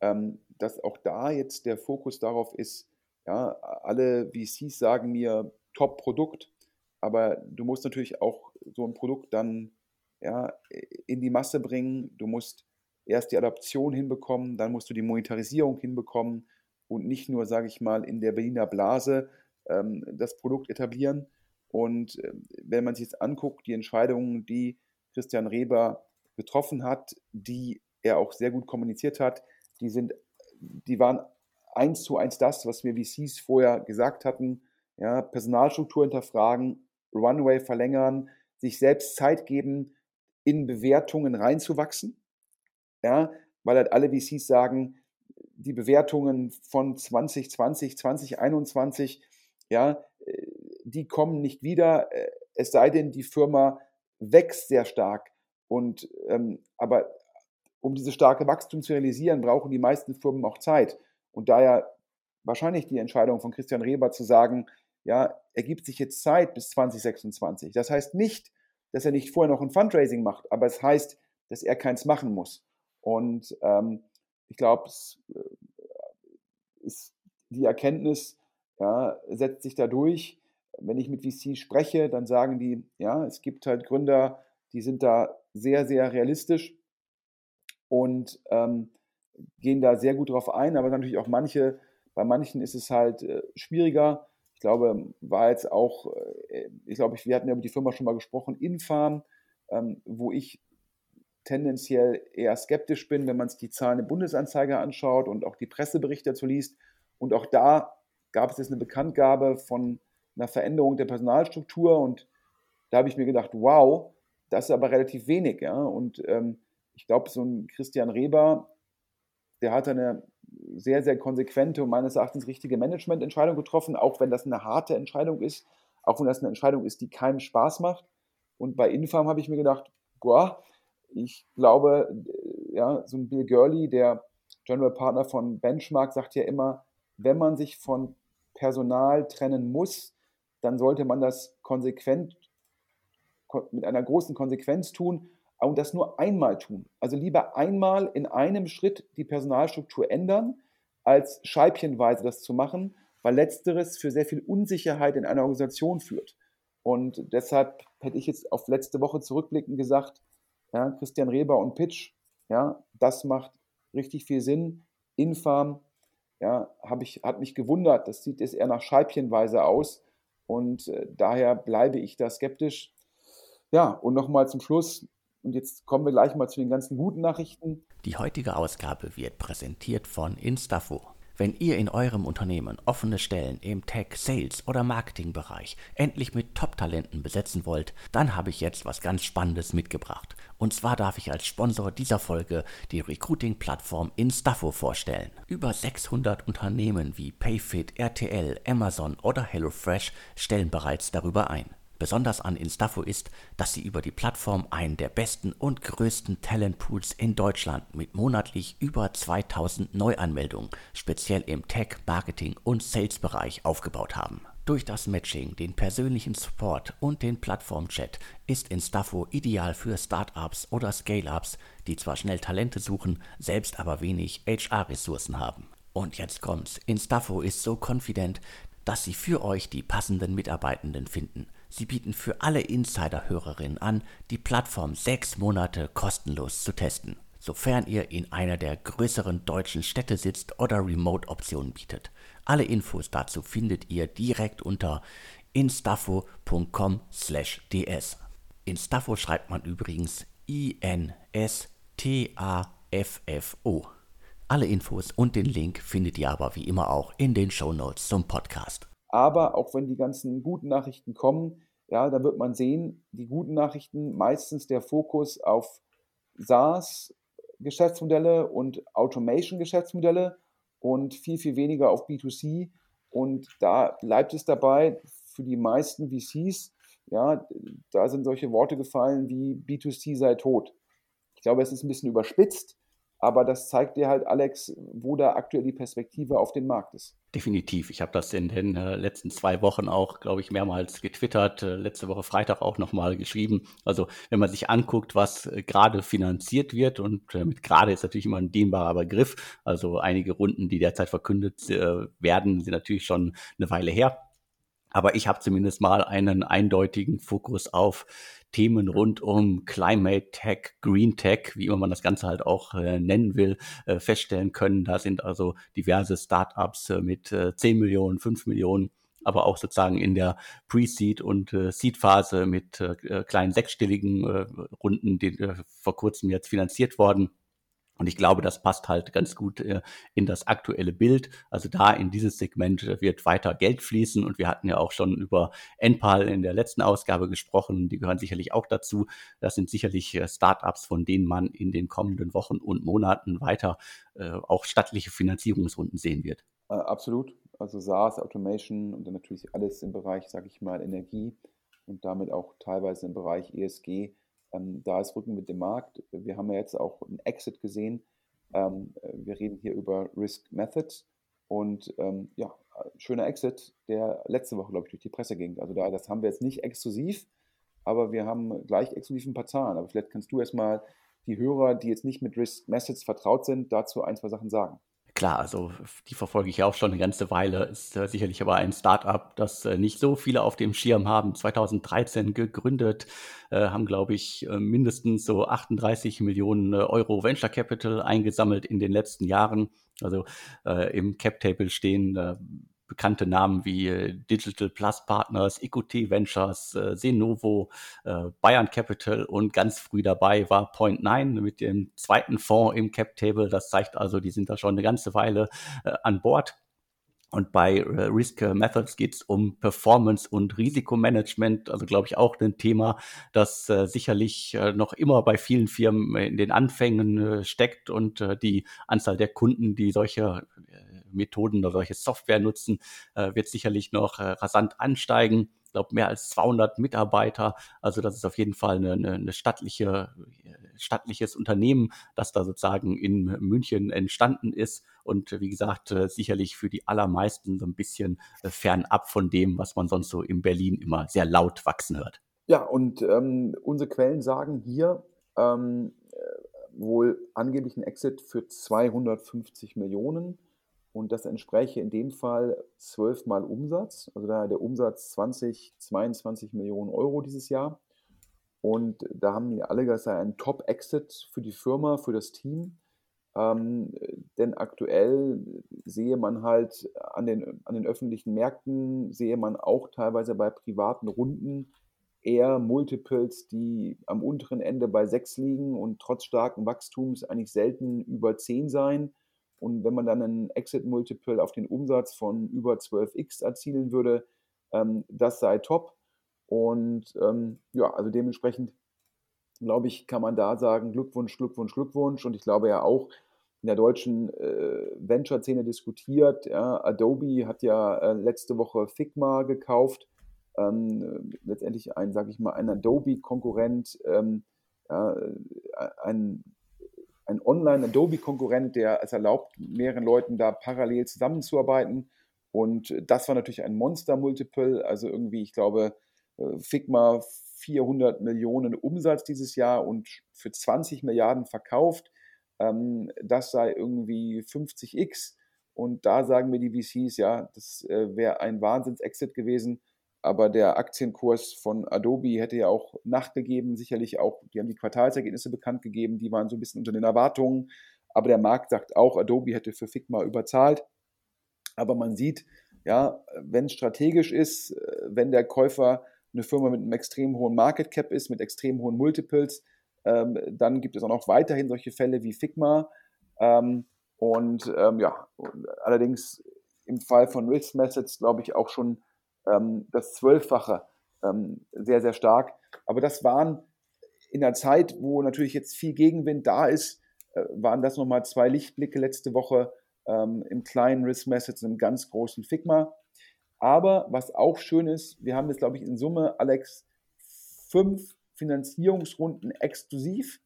ähm, dass auch da jetzt der Fokus darauf ist, ja, alle VCs sagen mir Top Produkt, aber du musst natürlich auch so ein Produkt dann ja, in die Masse bringen. Du musst erst die Adaption hinbekommen, dann musst du die Monetarisierung hinbekommen und nicht nur, sage ich mal, in der Berliner Blase ähm, das Produkt etablieren. Und äh, wenn man sich jetzt anguckt, die Entscheidungen, die Christian Reber getroffen hat, die er auch sehr gut kommuniziert hat, die sind, die waren eins zu eins das, was wir VCs vorher gesagt hatten. Ja, Personalstruktur hinterfragen, Runway verlängern, sich selbst Zeit geben, in Bewertungen reinzuwachsen. Ja, weil halt alle VCs sagen, die Bewertungen von 2020, 2021, ja, äh, die kommen nicht wieder, äh, es sei denn, die Firma wächst sehr stark. Und ähm, aber um diese starke Wachstum zu realisieren, brauchen die meisten Firmen auch Zeit. Und daher wahrscheinlich die Entscheidung von Christian Reber zu sagen, ja, er gibt sich jetzt Zeit bis 2026. Das heißt nicht, dass er nicht vorher noch ein Fundraising macht, aber es heißt, dass er keins machen muss. Und ähm, ich glaube, äh, die Erkenntnis, ja, setzt sich da durch. Wenn ich mit VC spreche, dann sagen die, ja, es gibt halt Gründer, die sind da sehr, sehr realistisch und ähm, gehen da sehr gut drauf ein, aber natürlich auch manche, bei manchen ist es halt äh, schwieriger glaube, war jetzt auch, äh, ich glaube, wir hatten ja über die Firma schon mal gesprochen, Infarm, ähm, wo ich tendenziell eher skeptisch bin, wenn man sich die Zahlen im Bundesanzeiger anschaut und auch die Presseberichte dazu liest. Und auch da gab es jetzt eine Bekanntgabe von einer Veränderung der Personalstruktur und da habe ich mir gedacht, wow, das ist aber relativ wenig. Ja? Und ähm, ich glaube, so ein Christian Reber, der hat eine sehr, sehr konsequente und meines Erachtens richtige Managemententscheidung getroffen, auch wenn das eine harte Entscheidung ist, auch wenn das eine Entscheidung ist, die keinem Spaß macht. Und bei Infarm habe ich mir gedacht, boah, ich glaube, äh, ja, so ein Bill Gurley, der General Partner von Benchmark, sagt ja immer, wenn man sich von Personal trennen muss, dann sollte man das konsequent mit einer großen Konsequenz tun und das nur einmal tun. Also lieber einmal in einem Schritt die Personalstruktur ändern, als scheibchenweise das zu machen, weil letzteres für sehr viel Unsicherheit in einer Organisation führt. Und deshalb hätte ich jetzt auf letzte Woche zurückblickend gesagt, ja, Christian Reber und Pitch, ja, das macht richtig viel Sinn. Infarm, ja, ich, hat mich gewundert, das sieht jetzt eher nach Scheibchenweise aus und äh, daher bleibe ich da skeptisch. Ja, und nochmal zum Schluss, und jetzt kommen wir gleich mal zu den ganzen guten Nachrichten. Die heutige Ausgabe wird präsentiert von Instafo. Wenn ihr in eurem Unternehmen offene Stellen im Tech, Sales oder Marketingbereich endlich mit Top-Talenten besetzen wollt, dann habe ich jetzt was ganz Spannendes mitgebracht. Und zwar darf ich als Sponsor dieser Folge die Recruiting-Plattform Instaffo vorstellen. Über 600 Unternehmen wie Payfit, RTL, Amazon oder HelloFresh stellen bereits darüber ein. Besonders an Instafo ist, dass sie über die Plattform einen der besten und größten Talentpools in Deutschland mit monatlich über 2000 Neuanmeldungen, speziell im Tech, Marketing und Sales-Bereich aufgebaut haben. Durch das Matching, den persönlichen Support und den Plattformchat ist Instafo ideal für Startups oder Scale-ups, die zwar schnell Talente suchen, selbst aber wenig HR-Ressourcen haben. Und jetzt kommt's. Instafo ist so confident, dass sie für euch die passenden Mitarbeitenden finden. Sie bieten für alle Insider-Hörerinnen an, die Plattform sechs Monate kostenlos zu testen, sofern ihr in einer der größeren deutschen Städte sitzt oder Remote-Optionen bietet. Alle Infos dazu findet ihr direkt unter instafo.com/ds. Instafo schreibt man übrigens I-N-S-T-A-F-F-O. Alle Infos und den Link findet ihr aber wie immer auch in den Show Notes zum Podcast. Aber auch wenn die ganzen guten Nachrichten kommen, ja, da wird man sehen, die guten Nachrichten, meistens der Fokus auf SaaS-Geschäftsmodelle und Automation-Geschäftsmodelle und viel, viel weniger auf B2C. Und da bleibt es dabei, für die meisten VCs, ja, da sind solche Worte gefallen wie B2C sei tot. Ich glaube, es ist ein bisschen überspitzt, aber das zeigt dir halt, Alex, wo da aktuell die Perspektive auf den Markt ist. Definitiv. Ich habe das in den äh, letzten zwei Wochen auch, glaube ich, mehrmals getwittert, äh, letzte Woche Freitag auch nochmal geschrieben. Also wenn man sich anguckt, was äh, gerade finanziert wird, und äh, mit gerade ist natürlich immer ein dehnbarer Begriff, also einige Runden, die derzeit verkündet äh, werden, sind natürlich schon eine Weile her. Aber ich habe zumindest mal einen eindeutigen Fokus auf Themen rund um Climate Tech, Green Tech, wie immer man das Ganze halt auch äh, nennen will, äh, feststellen können. Da sind also diverse Startups äh, mit äh, 10 Millionen, 5 Millionen, aber auch sozusagen in der Pre-Seed und äh, Seed-Phase mit äh, kleinen sechsstelligen äh, Runden, die äh, vor kurzem jetzt finanziert worden. Und ich glaube, das passt halt ganz gut äh, in das aktuelle Bild. Also da in dieses Segment äh, wird weiter Geld fließen. Und wir hatten ja auch schon über Enpal in der letzten Ausgabe gesprochen. Die gehören sicherlich auch dazu. Das sind sicherlich äh, Startups, von denen man in den kommenden Wochen und Monaten weiter äh, auch stattliche Finanzierungsrunden sehen wird. Absolut. Also SaaS, Automation und dann natürlich alles im Bereich, sage ich mal, Energie und damit auch teilweise im Bereich ESG ähm, da ist Rücken mit dem Markt. Wir haben ja jetzt auch einen Exit gesehen. Ähm, wir reden hier über Risk Methods und ähm, ja, schöner Exit, der letzte Woche, glaube ich, durch die Presse ging. Also da, das haben wir jetzt nicht exklusiv, aber wir haben gleich exklusiv ein paar Zahlen. Aber vielleicht kannst du erstmal die Hörer, die jetzt nicht mit Risk Methods vertraut sind, dazu ein, zwei Sachen sagen. Klar, also die verfolge ich auch schon eine ganze Weile. Ist äh, sicherlich aber ein Startup, das äh, nicht so viele auf dem Schirm haben. 2013 gegründet, äh, haben, glaube ich, äh, mindestens so 38 Millionen äh, Euro Venture Capital eingesammelt in den letzten Jahren. Also äh, im Cap Table stehen bekannte Namen wie äh, Digital Plus Partners, EQT Ventures, äh, Senovo, äh, Bayern Capital und ganz früh dabei war Point Nine mit dem zweiten Fonds im Cap Table. Das zeigt also, die sind da schon eine ganze Weile an Bord. Und bei Risk Methods geht es um Performance und Risikomanagement, also glaube ich auch ein Thema, das äh, sicherlich äh, noch immer bei vielen Firmen in den Anfängen äh, steckt und die Anzahl der Kunden, die solche Methoden oder solche Software nutzen, äh, wird sicherlich noch äh, rasant ansteigen. Glaube, mehr als 200 Mitarbeiter. Also das ist auf jeden Fall eine, eine, eine stattliche, stattliches Unternehmen, das da sozusagen in München entstanden ist. Und wie gesagt, äh, sicherlich für die allermeisten so ein bisschen fernab von dem, was man sonst so in Berlin immer sehr laut wachsen hört. Ja, und ähm, unsere Quellen sagen hier, ähm, wohl angeblich ein Exit für 250 Millionen. Und das entspreche in dem Fall zwölfmal Umsatz, also da der Umsatz 20, 22 Millionen Euro dieses Jahr. Und da haben die alle gesagt, ein Top-Exit für die Firma, für das Team. Ähm, denn aktuell sehe man halt an den, an den öffentlichen Märkten, sehe man auch teilweise bei privaten Runden eher Multiples, die am unteren Ende bei 6 liegen und trotz starken Wachstums eigentlich selten über 10 sein. Und wenn man dann einen Exit-Multiple auf den Umsatz von über 12x erzielen würde, ähm, das sei top. Und ähm, ja, also dementsprechend glaube ich, kann man da sagen, Glückwunsch, Glückwunsch, Glückwunsch. Und ich glaube ja auch, in der deutschen äh, Venture-Szene diskutiert. Ja. Adobe hat ja äh, letzte Woche Figma gekauft. Ähm, letztendlich ein, sage ich mal, ein Adobe-Konkurrent, ähm, ja, ein, ein Online-Adobe-Konkurrent, der es erlaubt, mehreren Leuten da parallel zusammenzuarbeiten. Und das war natürlich ein Monster-Multiple. Also irgendwie, ich glaube, äh, Figma 400 Millionen Umsatz dieses Jahr und für 20 Milliarden verkauft. Ähm, das sei irgendwie 50x. Und da sagen mir die VCs, ja, das äh, wäre ein Wahnsinns-Exit gewesen. Aber der Aktienkurs von Adobe hätte ja auch nachgegeben, sicherlich auch, die haben die Quartalsergebnisse bekannt gegeben, die waren so ein bisschen unter den Erwartungen. Aber der Markt sagt auch, Adobe hätte für Figma überzahlt. Aber man sieht, ja, wenn es strategisch ist, äh, wenn der Käufer eine Firma mit einem extrem hohen Market Cap ist, mit extrem hohen Multiples, ähm, dann gibt es auch noch weiterhin solche Fälle wie Figma. Ähm, und ähm, ja, allerdings im Fall von Risk Methods glaube ich auch schon ähm, das Zwölffache ähm, sehr, sehr stark. Aber das waren in der Zeit, wo natürlich jetzt viel Gegenwind da ist, äh, waren das nochmal zwei Lichtblicke letzte Woche ähm, im kleinen Risk Methods und im ganz großen Figma. Aber was auch schön ist, wir haben jetzt, glaube ich, in Summe, Alex, fünf Finanzierungsrunden exklusiv.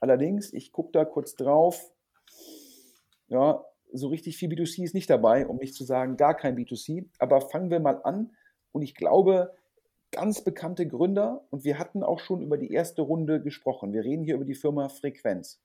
Allerdings, ich gucke da kurz drauf, ja, so richtig viel B2C ist nicht dabei, um nicht zu sagen, gar kein B2C. Aber fangen wir mal an. Und ich glaube, ganz bekannte Gründer, und wir hatten auch schon über die erste Runde gesprochen. Wir reden hier über die Firma Frequenz.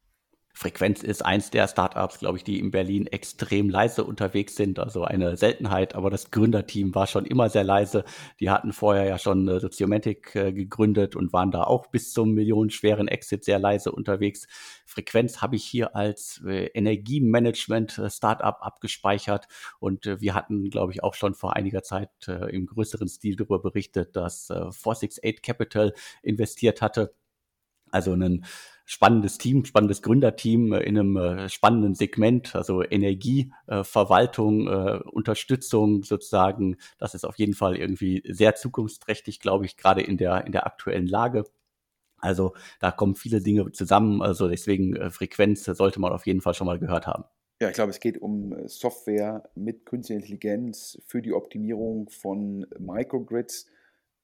Frequenz ist eins der Startups, glaube ich, die in Berlin extrem leise unterwegs sind. Also eine Seltenheit, aber das Gründerteam war schon immer sehr leise. Die hatten vorher ja schon äh, Sociomatic äh, gegründet und waren da auch bis zum millionenschweren Exit sehr leise unterwegs. Frequenz habe ich hier als äh, Energiemanagement-Startup abgespeichert und äh, wir hatten, glaube ich, auch schon vor einiger Zeit äh, im größeren Stil darüber berichtet, dass äh, 468 Capital investiert hatte. Also ein spannendes Team, spannendes Gründerteam äh, in einem äh, spannenden Segment, also Energieverwaltung, äh, Unterstützung sozusagen. Das ist auf jeden Fall irgendwie sehr zukunftsträchtig, glaube ich, gerade in der, in der aktuellen Lage. Also da kommen viele Dinge zusammen. Also deswegen äh, Frequenz sollte man auf jeden Fall schon mal gehört haben. Ja, ich glaube, es geht um Software mit künstlicher Intelligenz für die Optimierung von Microgrids.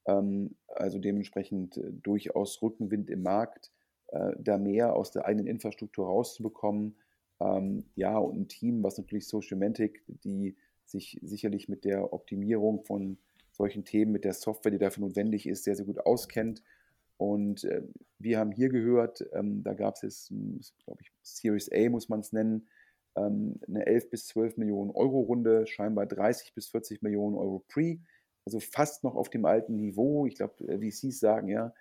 Ähm, also dementsprechend durchaus Rückenwind im Markt äh, da mehr aus der eigenen Infrastruktur rauszubekommen. Ähm, ja, und ein Team, was natürlich Socialmantic, die sich sicherlich mit der Optimierung von solchen Themen, mit der Software, die dafür notwendig ist, sehr, sehr gut auskennt. Und äh, wir haben hier gehört, ähm, da gab es jetzt, glaube ich, Series A muss man es nennen, ähm, eine 11 bis 12 Millionen Euro Runde, scheinbar 30 bis 40 Millionen Euro Pre, also fast noch auf dem alten Niveau. Ich glaube, äh, VCs sagen ja,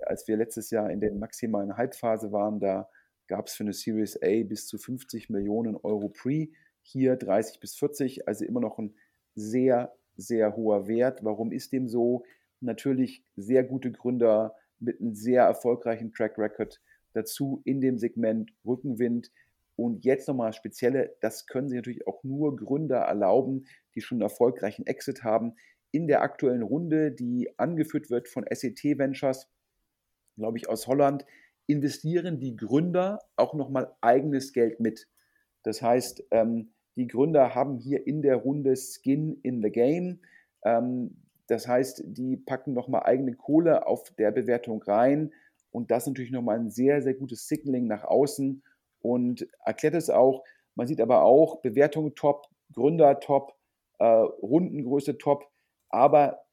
als wir letztes Jahr in der maximalen Hype-Phase waren, da gab es für eine Series A bis zu 50 Millionen Euro Pre, hier 30 bis 40, also immer noch ein sehr, sehr hoher Wert. Warum ist dem so? Natürlich sehr gute Gründer mit einem sehr erfolgreichen Track Record dazu in dem Segment Rückenwind. Und jetzt nochmal spezielle, das können sich natürlich auch nur Gründer erlauben, die schon einen erfolgreichen Exit haben. In der aktuellen Runde, die angeführt wird von SET Ventures, glaube ich, aus Holland, investieren die Gründer auch nochmal eigenes Geld mit. Das heißt, ähm, die Gründer haben hier in der Runde Skin in the Game. Ähm, das heißt, die packen nochmal eigene Kohle auf der Bewertung rein. Und das ist natürlich nochmal ein sehr, sehr gutes Signaling nach außen und erklärt es auch. Man sieht aber auch Bewertung top, Gründer top, äh, Rundengröße top, aber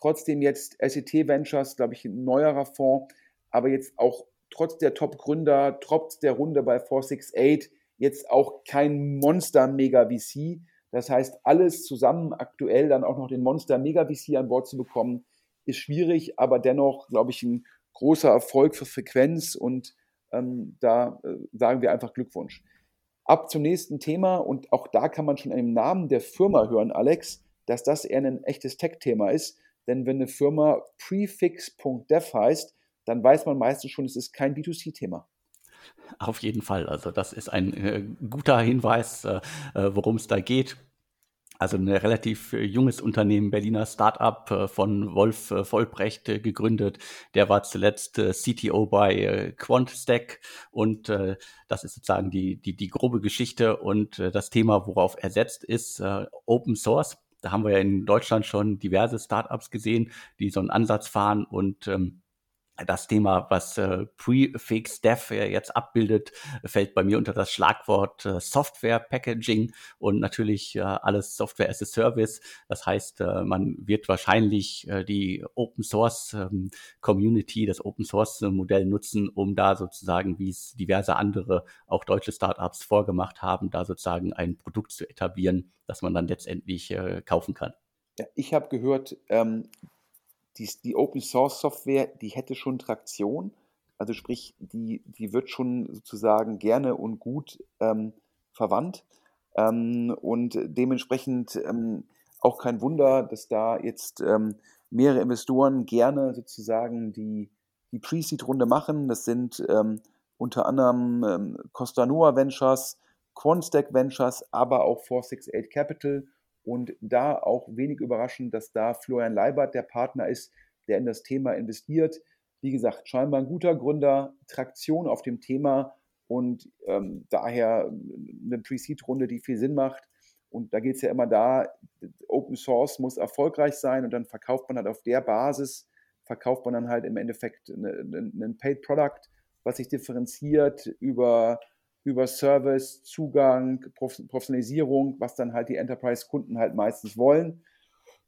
trotzdem jetzt SET Ventures, glaube ich, ein neuerer Fonds, aber jetzt auch trotz der Top-Gründer, trotz der Runde bei 468, jetzt auch kein Monster-Mega-VC. Das heißt, alles zusammen aktuell dann auch noch den Monster-Mega-VC an Bord zu bekommen, ist schwierig, aber dennoch, glaube ich, ein großer Erfolg für Frequenz und ähm, da äh, sagen wir einfach Glückwunsch. Ab zum nächsten Thema und auch da kann man schon dem Namen der Firma hören, Alex, dass das eher ein echtes Tech-Thema ist. Denn wenn eine Firma prefix.dev heißt, dann weiß man meistens schon, es ist kein B2C-Thema. Auf jeden Fall. Also das ist ein äh, guter Hinweis, äh, äh worum es da geht. Also ein relativ äh, junges Unternehmen, Berliner Startup äh, von Wolf Vollbrecht gegründet. Der war zuletzt CTO bei QuantStack und das ist sozusagen die, die, die grobe Geschichte und das Thema, worauf er setzt, ist Open Source. Da haben wir ja in Deutschland schon diverse Startups gesehen, die so einen Ansatz fahren und ähm, das Thema, was äh, Prefix Dev jetzt abbildet, fällt bei mir unter das Schlagwort äh, Software Packaging und natürlich äh, alles Software as a Service. Das heißt, äh, man wird wahrscheinlich äh, die Open Source ähm, Community, das Open Source Modell nutzen, um da sozusagen, wie es diverse andere, auch deutsche Startups vorgemacht haben, da sozusagen ein Produkt zu etablieren, das man dann letztendlich äh, kaufen kann. Ja, ich habe gehört, ähm, die, die Open Source Software, die hätte schon Traktion. Also sprich, die, die wird schon sozusagen gerne und gut ähm, verwandt. Ähm, und dementsprechend ähm, auch kein Wunder, dass da jetzt ähm, mehrere Investoren gerne sozusagen die, die Pre-Seed-Runde machen. Das sind ähm, unter anderem ähm, Costa Noa Ventures, Quantstack Ventures, aber auch 468 Capital und da auch wenig überraschend, dass da Florian Leibert der Partner ist, der in das Thema investiert. Wie gesagt, scheinbar ein guter Gründer, Traktion auf dem Thema und ähm, daher eine Pre-Seed-Runde, die viel Sinn macht. Und da geht es ja immer da, Open Source muss erfolgreich sein und dann verkauft man halt auf der Basis, verkauft man dann halt im Endeffekt ein Paid Product, was sich differenziert über über Service, Zugang, Professionalisierung, was dann halt die Enterprise-Kunden halt meistens wollen.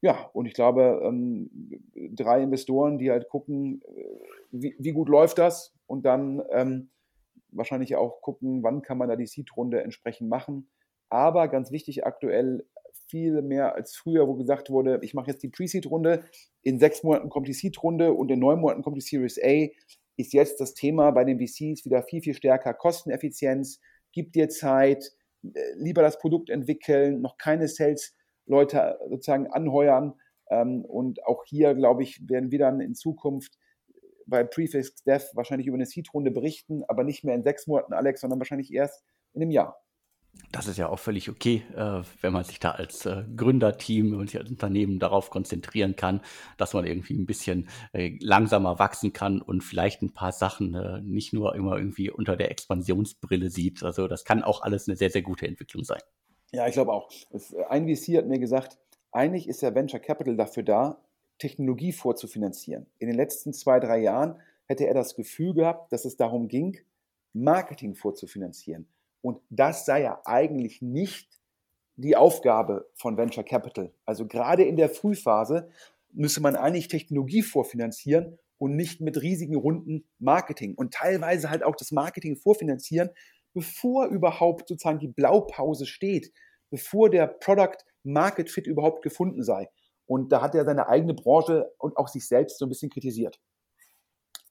Ja, und ich glaube, ähm, drei Investoren, die halt gucken, äh, wie, wie, gut läuft das und dann ähm, wahrscheinlich auch gucken, wann kann man da die Seed-Runde entsprechend machen. Aber ganz wichtig aktuell, viel mehr als früher, wo gesagt wurde, ich mache jetzt die Pre-Seed-Runde, in sechs Monaten kommt die Seed-Runde und in neun Monaten kommt die Series A ist jetzt das Thema bei den VCs wieder viel, viel stärker. Kosteneffizienz, gib dir Zeit, äh, lieber das Produkt entwickeln, noch keine Sales-Leute sozusagen anheuern. Ähm, und auch hier, glaube ich, werden wir dann in Zukunft bei Prefix Dev wahrscheinlich über eine Seed-Runde berichten, aber nicht mehr in sechs Monaten, Alex, sondern wahrscheinlich erst in einem Jahr. Das ist ja auch völlig okay, äh, wenn man sich da als äh, Gründerteam und sich als Unternehmen darauf konzentrieren kann, dass man irgendwie ein bisschen äh, langsamer wachsen kann und vielleicht ein paar Sachen äh, nicht nur immer irgendwie unter der Expansionsbrille sieht. Also das kann auch alles eine sehr, sehr gute Entwicklung sein. Ja, ich glaube auch. Äh, ein VC hat mir gesagt, eigentlich ist ja Venture Capital dafür da, Technologie vorzufinanzieren. In den letzten zwei, drei Jahren hätte er das Gefühl gehabt, dass es darum ging, Marketing vorzufinanzieren. Und das sei ja eigentlich nicht die Aufgabe von Venture Capital. Also gerade in der Frühphase müsse man eigentlich Technologie vorfinanzieren und nicht mit riesigen Runden Marketing und teilweise halt auch das Marketing vorfinanzieren, bevor überhaupt sozusagen die Blaupause steht, bevor der Product Market Fit überhaupt gefunden sei. Und da hat er seine eigene Branche und auch sich selbst so ein bisschen kritisiert.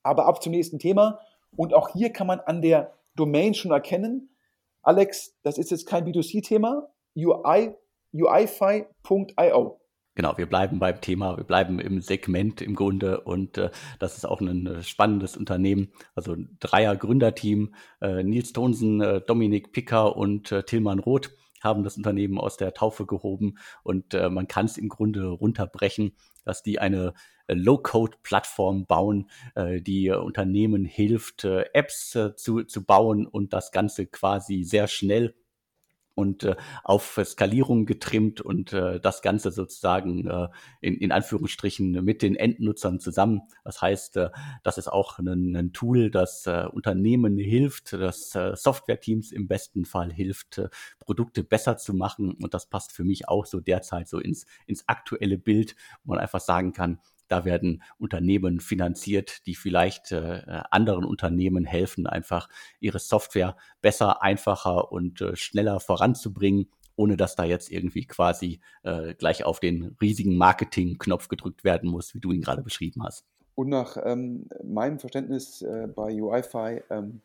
Aber ab zum nächsten Thema. Und auch hier kann man an der Domain schon erkennen, Alex, das ist jetzt kein B2C-Thema, UI, UIFi.io. Genau, wir bleiben beim Thema, wir bleiben im Segment im Grunde und äh, das ist auch ein äh, spannendes Unternehmen. Also ein Dreier-Gründerteam, äh, Nils Thonsen, äh, Dominik Picker und äh, Tilman Roth haben das Unternehmen aus der Taufe gehoben und äh, man kann es im Grunde runterbrechen, dass die eine Low-Code-Plattform bauen, äh, die Unternehmen hilft, äh, Apps zu, zu bauen und das Ganze quasi sehr schnell und äh, auf Skalierung getrimmt und äh, das Ganze sozusagen äh, in, in Anführungsstrichen mit den Endnutzern zusammen. Das heißt, äh, das ist auch ein, ein Tool, das äh, Unternehmen hilft, das äh, Software-Teams im besten Fall hilft, äh, Produkte besser zu machen. Und das passt für mich auch so derzeit so ins, ins aktuelle Bild, wo man einfach sagen kann, da werden Unternehmen finanziert, die vielleicht äh, anderen Unternehmen helfen, einfach ihre Software besser, einfacher und äh, schneller voranzubringen, ohne dass da jetzt irgendwie quasi äh, gleich auf den riesigen Marketing-Knopf gedrückt werden muss, wie du ihn gerade beschrieben hast. Und nach ähm, meinem Verständnis äh, bei UiFi ähm,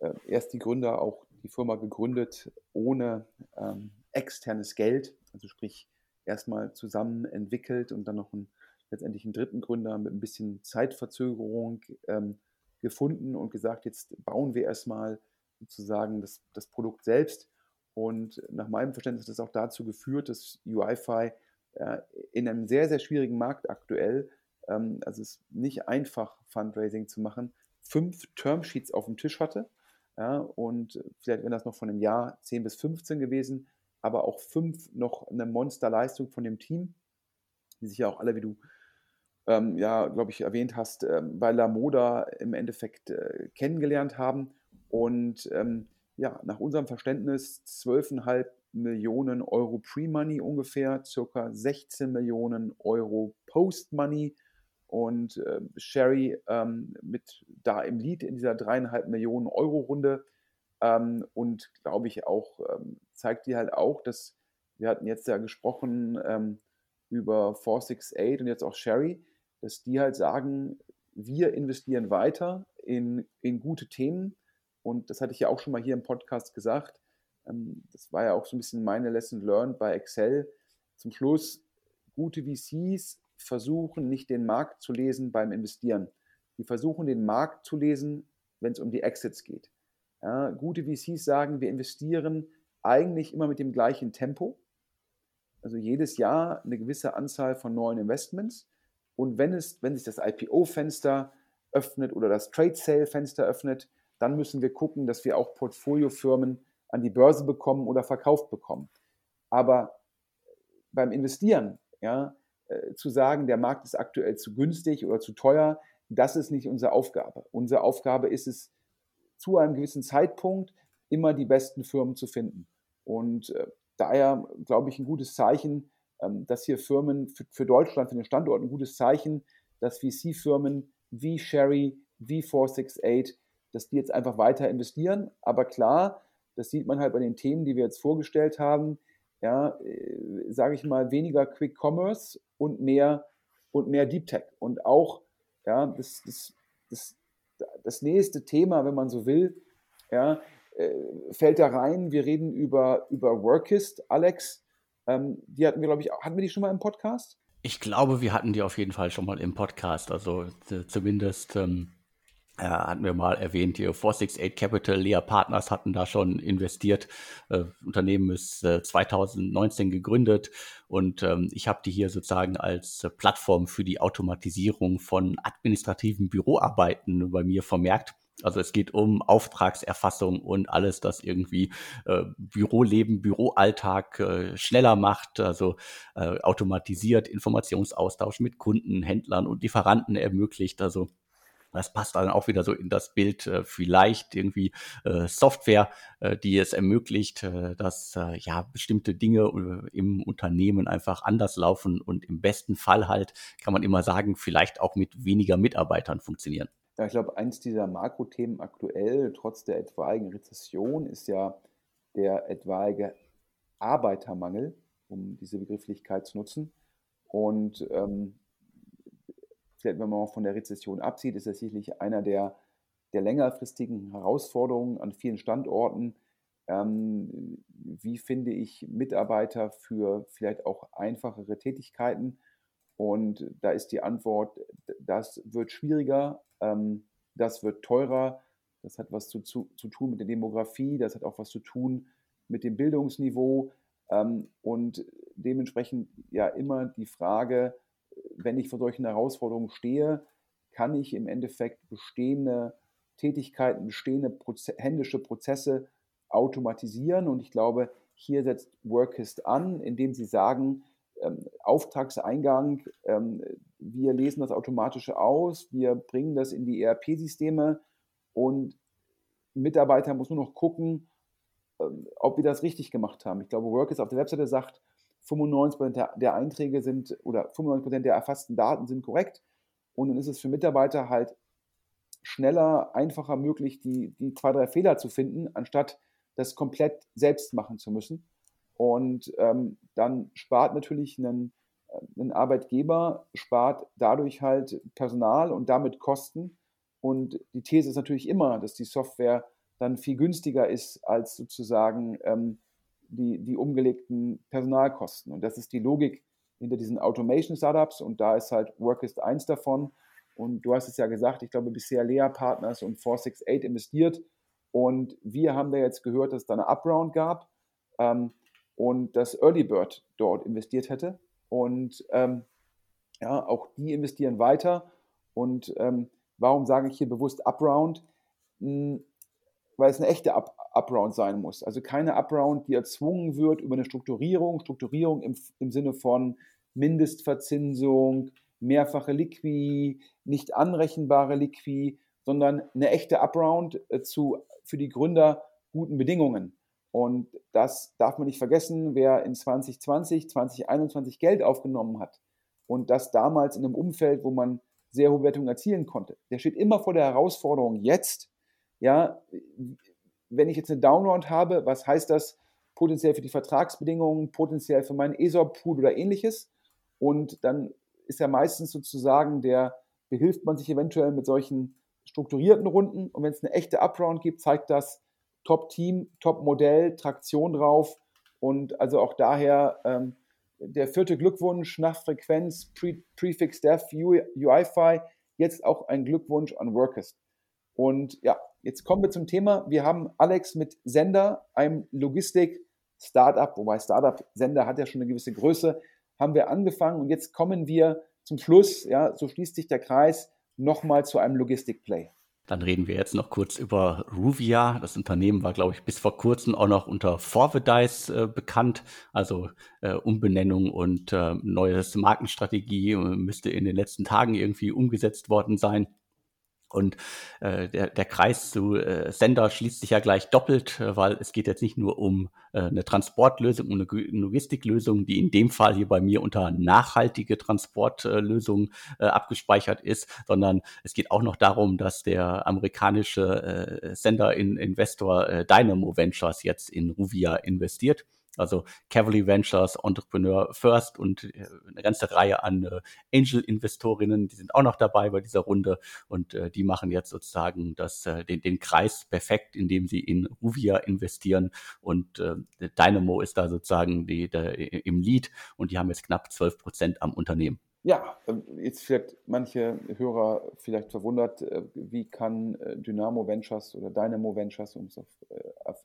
äh, erst die Gründer auch die Firma gegründet ohne ähm, externes Geld, also sprich erstmal zusammen entwickelt und dann noch ein letztendlich einen dritten Gründer mit ein bisschen Zeitverzögerung ähm, gefunden und gesagt, jetzt bauen wir erstmal sozusagen das, das Produkt selbst. Und nach meinem Verständnis hat das auch dazu geführt, dass UiFi äh, in einem sehr, sehr schwierigen Markt aktuell, ähm, also es ist nicht einfach, Fundraising zu machen, fünf Termsheets auf dem Tisch hatte. Ja, und vielleicht wären das noch von einem Jahr 10 bis 15 gewesen, aber auch fünf noch eine Monsterleistung von dem Team, die sich ja auch alle, wie du ähm, ja, glaube ich, erwähnt hast, äh, bei La Moda im Endeffekt äh, kennengelernt haben. Und ähm, ja, nach unserem Verständnis 12,5 Millionen Euro Pre-Money ungefähr, circa 16 Millionen Euro Post-Money und äh, Sherry ähm, mit da im Lead in dieser dreieinhalb Millionen Euro Runde ähm, und glaube ich auch ähm, zeigt die halt auch, dass wir hatten jetzt ja gesprochen ähm, über 468 und jetzt auch Sherry, dass die halt sagen, wir investieren weiter in, in gute Themen und das hatte ich ja auch schon mal hier im Podcast gesagt. Ähm, das war ja auch so ein bisschen meine Lesson learned bei Excel. Zum Schluss, gute VCs versuchen nicht den Markt zu lesen beim Investieren. Die versuchen den Markt zu lesen, wenn es um die Exits geht. Ja, gute VCs sagen, wir investieren eigentlich immer mit dem gleichen Tempo. Also jedes Jahr eine gewisse Anzahl von neuen Investments. Und wenn, es, wenn sich das IPO-Fenster öffnet oder das Trade-Sale-Fenster öffnet, dann müssen wir gucken, dass wir auch Portfoliofirmen an die Börse bekommen oder verkauft bekommen. Aber beim Investieren, ja, äh, zu sagen, der Markt ist aktuell zu günstig oder zu teuer, das ist nicht unsere Aufgabe. Unsere Aufgabe ist es, zu einem gewissen Zeitpunkt immer die besten Firmen zu finden. Und äh, daher glaube ich ein gutes Zeichen, ähm, dass hier Firmen für, für, Deutschland, für den Standort ein gutes Zeichen, dass VC-Firmen wie Sherry, wie 468, dass die jetzt einfach weiter investieren. Aber klar, das sieht man halt bei den Themen, die wir jetzt vorgestellt haben, ja, äh, sage ich mal, weniger Quick Commerce und mehr und mehr Deep Tech. Und auch, ja, das, das, das, das nächste Thema, wenn man so will, ja, äh, fällt da rein. Wir reden über, über Workist, Alex. Ähm, die hatten wir, glaube ich, hatten wir die schon mal im Podcast? Ich glaube, wir hatten die auf jeden Fall schon mal im Podcast. Also zumindest ähm, äh, hatten wir mal erwähnt, hier 468 Capital, Lea Partners hatten da schon investiert. Äh, Unternehmen ist äh, 2019 gegründet und ähm, ich habe die hier sozusagen als äh, Plattform für die Automatisierung von administrativen Büroarbeiten bei mir vermerkt. Also es geht um Auftragserfassung und alles, das irgendwie äh, Büroleben, Büroalltag äh, schneller macht, also äh, automatisiert Informationsaustausch mit Kunden, Händlern und Lieferanten ermöglicht. Also das passt dann auch wieder so in das Bild, äh, vielleicht irgendwie äh, Software, äh, die es ermöglicht, äh, dass äh, ja bestimmte Dinge äh, im Unternehmen einfach anders laufen und im besten Fall halt, kann man immer sagen, vielleicht auch mit weniger Mitarbeitern funktionieren. Ja, ich glaube, eins dieser Makrothemen aktuell, trotz der etwaigen Rezession, ist ja der etwaige Arbeitermangel, um diese Begrifflichkeit zu nutzen. Und ähm, vielleicht wenn man auch von der Rezession absieht, ist das sicherlich einer der, der längerfristigen Herausforderungen an vielen Standorten. Ähm, wie finde ich Mitarbeiter für vielleicht auch einfachere Tätigkeiten? Und da ist die Antwort, das wird schwieriger, ähm, das wird teurer, das hat was zu, zu, zu tun mit der Demografie, das hat auch was zu tun mit dem Bildungsniveau. Ähm, und dementsprechend ja immer die Frage, wenn ich vor solchen Herausforderungen stehe, kann ich im Endeffekt bestehende Tätigkeiten, bestehende Proze händische Prozesse automatisieren. Und ich glaube, hier setzt Workist an, indem sie sagen, ähm, Auftragseingang, ähm, wir lesen das automatisch aus, wir bringen das in die ERP-Systeme und Mitarbeiter muss nur noch gucken, ähm, ob wir das richtig gemacht haben. Ich glaube, Workist auf der Webseite sagt, 95% der, der Einträge sind oder 95% der erfassten Daten sind korrekt. Und dann ist es für Mitarbeiter halt schneller, einfacher möglich, die, die zwei, drei Fehler zu finden, anstatt das komplett selbst machen zu müssen. Und ähm, dann spart natürlich ein, äh, ein Arbeitgeber, spart dadurch halt Personal und damit Kosten. Und die These ist natürlich immer, dass die Software dann viel günstiger ist als sozusagen ähm, die, die umgelegten Personalkosten. Und das ist die Logik hinter diesen Automation-Startups und da ist halt Workist eins davon. Und du hast es ja gesagt, ich glaube, bisher Lea Partners und 468 investiert. Und wir haben da jetzt gehört, dass es da eine Upround gab ähm, und dass Early Bird dort investiert hätte. Und ähm, ja, auch die investieren weiter. Und ähm, warum sage ich hier bewusst Upround? Hm, weil es eine echte Up Upround sein muss. Also keine Upround, die erzwungen wird über eine Strukturierung. Strukturierung im, im Sinne von Mindestverzinsung, mehrfache Liqui, nicht anrechenbare Liqui, sondern eine echte Upround äh, zu für die Gründer guten Bedingungen. Und das darf man nicht vergessen, wer in 2020, 2021 Geld aufgenommen hat und das damals in einem Umfeld, wo man sehr hohe Wertungen erzielen konnte, der steht immer vor der Herausforderung jetzt, ja, wenn ich jetzt eine Downround habe, was heißt das potenziell für die Vertragsbedingungen, potenziell für meinen ESOP-Pool oder ähnliches? Und dann ist ja meistens sozusagen der, behilft man sich eventuell mit solchen strukturierten Runden. Und wenn es eine echte Upround gibt, zeigt das Top-Team, Top-Modell, Traktion drauf. Und also auch daher ähm, der vierte Glückwunsch nach Frequenz, Pre Prefix Dev, UiFi, jetzt auch ein Glückwunsch an Workers. Und ja, jetzt kommen wir zum Thema. Wir haben Alex mit Sender, einem Logistik-Startup, wobei Startup, Sender hat ja schon eine gewisse Größe, haben wir angefangen und jetzt kommen wir zum Schluss, ja, so schließt sich der Kreis, nochmal zu einem Logistik-Play. Dann reden wir jetzt noch kurz über Ruvia. Das Unternehmen war, glaube ich, bis vor kurzem auch noch unter Forwadice äh, bekannt. Also äh, Umbenennung und äh, neues Markenstrategie äh, müsste in den letzten Tagen irgendwie umgesetzt worden sein. Und äh, der, der Kreis zu äh, Sender schließt sich ja gleich doppelt, äh, weil es geht jetzt nicht nur um äh, eine Transportlösung, um eine Logistiklösung, die in dem Fall hier bei mir unter nachhaltige Transportlösung äh, abgespeichert ist, sondern es geht auch noch darum, dass der amerikanische äh, Sender-Investor äh, Dynamo Ventures jetzt in Ruvia investiert. Also Cavalry Ventures, Entrepreneur First und äh, eine ganze Reihe an äh, Angel-Investorinnen, die sind auch noch dabei bei dieser Runde. Und äh, die machen jetzt sozusagen das, den, den Kreis perfekt, indem sie in Ruvia investieren. Und Dynamo ist da sozusagen die, der, im Lead. Und die haben jetzt knapp 12 Prozent am Unternehmen. Ja, ähm, jetzt vielleicht manche Hörer vielleicht verwundert, wie kann Dynamo Ventures oder Dynamo Ventures, um es auf, auf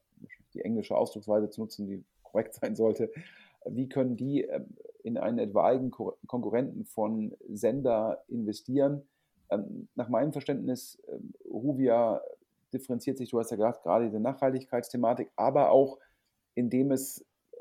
die englische Ausdrucksweise zu nutzen, die korrekt sein sollte, wie können die ähm, in einen etwaigen Konkurrenten von Sender investieren? Ähm, nach meinem Verständnis, ähm, Ruvia differenziert sich, du hast ja gesagt, gerade diese Nachhaltigkeitsthematik, aber auch indem es äh,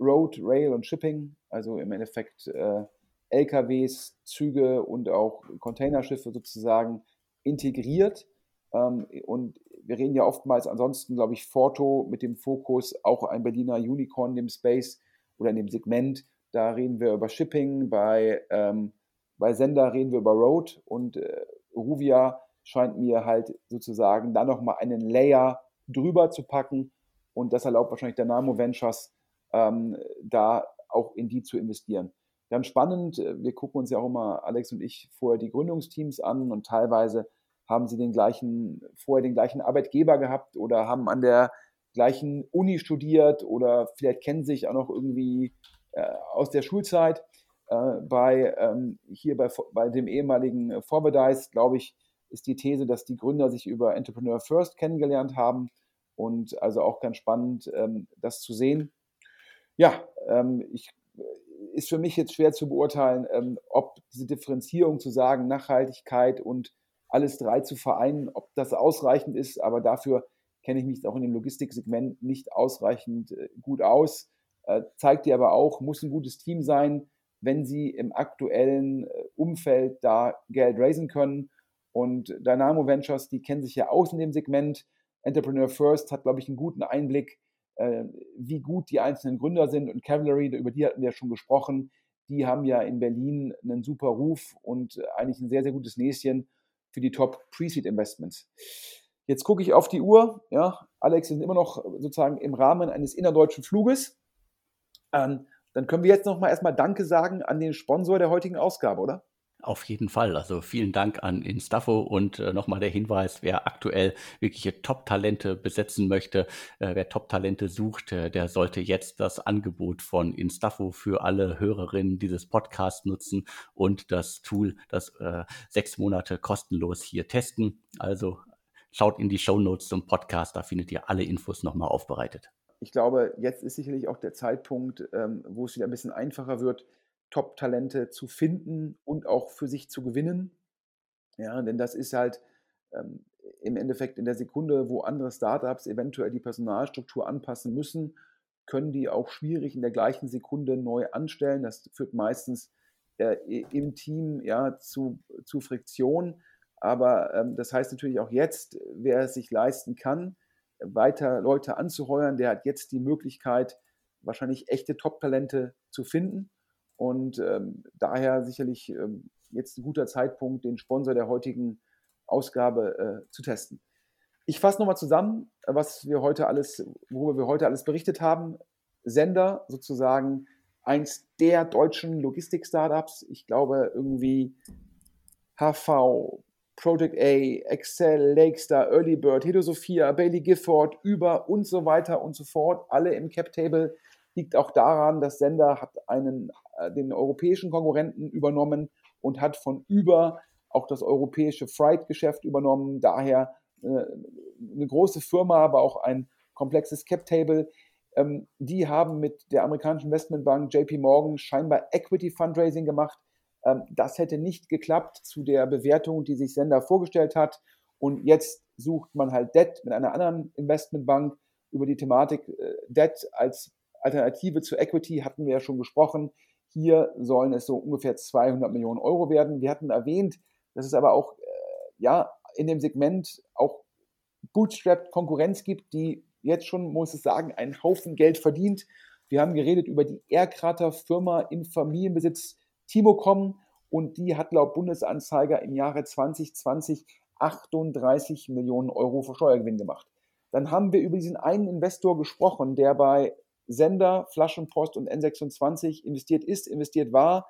Road, Rail und Shipping, also im Endeffekt äh, LKWs, Züge und auch Containerschiffe sozusagen integriert und wir reden ja oftmals ansonsten, glaube ich, Forto mit dem Fokus, auch ein Berliner Unicorn in dem Space oder in dem Segment. Da reden wir über Shipping, bei, ähm, bei Sender reden wir über Road und äh, Ruvia scheint mir halt sozusagen da nochmal einen Layer drüber zu packen und das erlaubt wahrscheinlich der Namo Ventures, ähm, da auch in die zu investieren. Ganz spannend, äh, wir gucken uns ja auch immer, Alex und ich, vorher die Gründungsteams an und teilweise haben sie den gleichen, vorher den gleichen Arbeitgeber gehabt oder haben an der gleichen Uni studiert oder vielleicht kennen sich auch noch irgendwie äh, aus der Schulzeit. Äh, bei, ähm, hier bei, bei dem ehemaligen Forwardice, glaube ich, ist die These, dass die Gründer sich über Entrepreneur First kennengelernt haben und also auch ganz spannend, ähm, das zu sehen. Ja, ähm, ich, ist für mich jetzt schwer zu beurteilen, ähm, ob diese Differenzierung zu sagen, Nachhaltigkeit und alles drei zu vereinen, ob das ausreichend ist, aber dafür kenne ich mich auch in dem Logistiksegment nicht ausreichend äh, gut aus. Äh, zeigt dir aber auch, muss ein gutes Team sein, wenn sie im aktuellen äh, Umfeld da Geld raisen können. Und Dynamo Ventures, die kennen sich ja aus in dem Segment. Entrepreneur First hat, glaube ich, einen guten Einblick, wie gut die einzelnen Gründer sind. Und Cavalry, über die hatten wir ja schon gesprochen, die haben ja in Berlin einen super Ruf und eigentlich ein sehr, sehr gutes Näschen für die Top Pre-Seed Investments. Jetzt gucke ich auf die Uhr. Ja, Alex, wir sind immer noch sozusagen im Rahmen eines innerdeutschen Fluges. Ähm, dann können wir jetzt noch mal erstmal Danke sagen an den Sponsor der heutigen Ausgabe, oder? Auf jeden Fall. Also vielen Dank an Instafo und äh, nochmal der Hinweis, wer aktuell wirkliche Top-Talente besetzen möchte, äh, wer Top-Talente sucht, äh, der sollte jetzt das Angebot von Instafo für alle Hörerinnen dieses Podcasts nutzen und das Tool, das äh, sechs Monate kostenlos hier testen. Also schaut in die Show Notes zum Podcast, da findet ihr alle Infos nochmal aufbereitet. Ich glaube, jetzt ist sicherlich auch der Zeitpunkt, ähm, wo es wieder ein bisschen einfacher wird, Top-Talente zu finden und auch für sich zu gewinnen. Ja, denn das ist halt ähm, im Endeffekt in der Sekunde, wo andere Startups eventuell die Personalstruktur anpassen müssen, können die auch schwierig in der gleichen Sekunde neu anstellen. Das führt meistens äh, im Team ja, zu, zu Friktion. Aber ähm, das heißt natürlich auch jetzt, wer es sich leisten kann, weiter Leute anzuheuern, der hat jetzt die Möglichkeit, wahrscheinlich echte Top-Talente zu finden. Und ähm, daher sicherlich ähm, jetzt ein guter Zeitpunkt, den Sponsor der heutigen Ausgabe äh, zu testen. Ich fasse nochmal zusammen, was wir heute alles, worüber wir heute alles berichtet haben. Sender sozusagen eins der deutschen Logistik-Startups. Ich glaube irgendwie HV, Project A, Excel, Lakestar, Early Bird, Hedosophia, Bailey Gifford, Über und so weiter und so fort, alle im Cap Table liegt auch daran, dass Sender hat einen, den europäischen Konkurrenten übernommen und hat von über auch das europäische Freight-Geschäft übernommen. Daher äh, eine große Firma, aber auch ein komplexes Cap-Table. Ähm, die haben mit der amerikanischen Investmentbank JP Morgan scheinbar Equity Fundraising gemacht. Ähm, das hätte nicht geklappt zu der Bewertung, die sich Sender vorgestellt hat. Und jetzt sucht man halt Debt mit einer anderen Investmentbank über die Thematik äh, Debt als Alternative zu Equity hatten wir ja schon gesprochen. Hier sollen es so ungefähr 200 Millionen Euro werden. Wir hatten erwähnt, dass es aber auch äh, ja, in dem Segment auch Bootstrapped Konkurrenz gibt, die jetzt schon, muss ich sagen, einen Haufen Geld verdient. Wir haben geredet über die Aircrater Firma im Familienbesitz Timocom und die hat laut Bundesanzeiger im Jahre 2020 38 Millionen Euro für Steuergewinn gemacht. Dann haben wir über diesen einen Investor gesprochen, der bei Sender, Flaschenpost und N26 investiert ist, investiert war,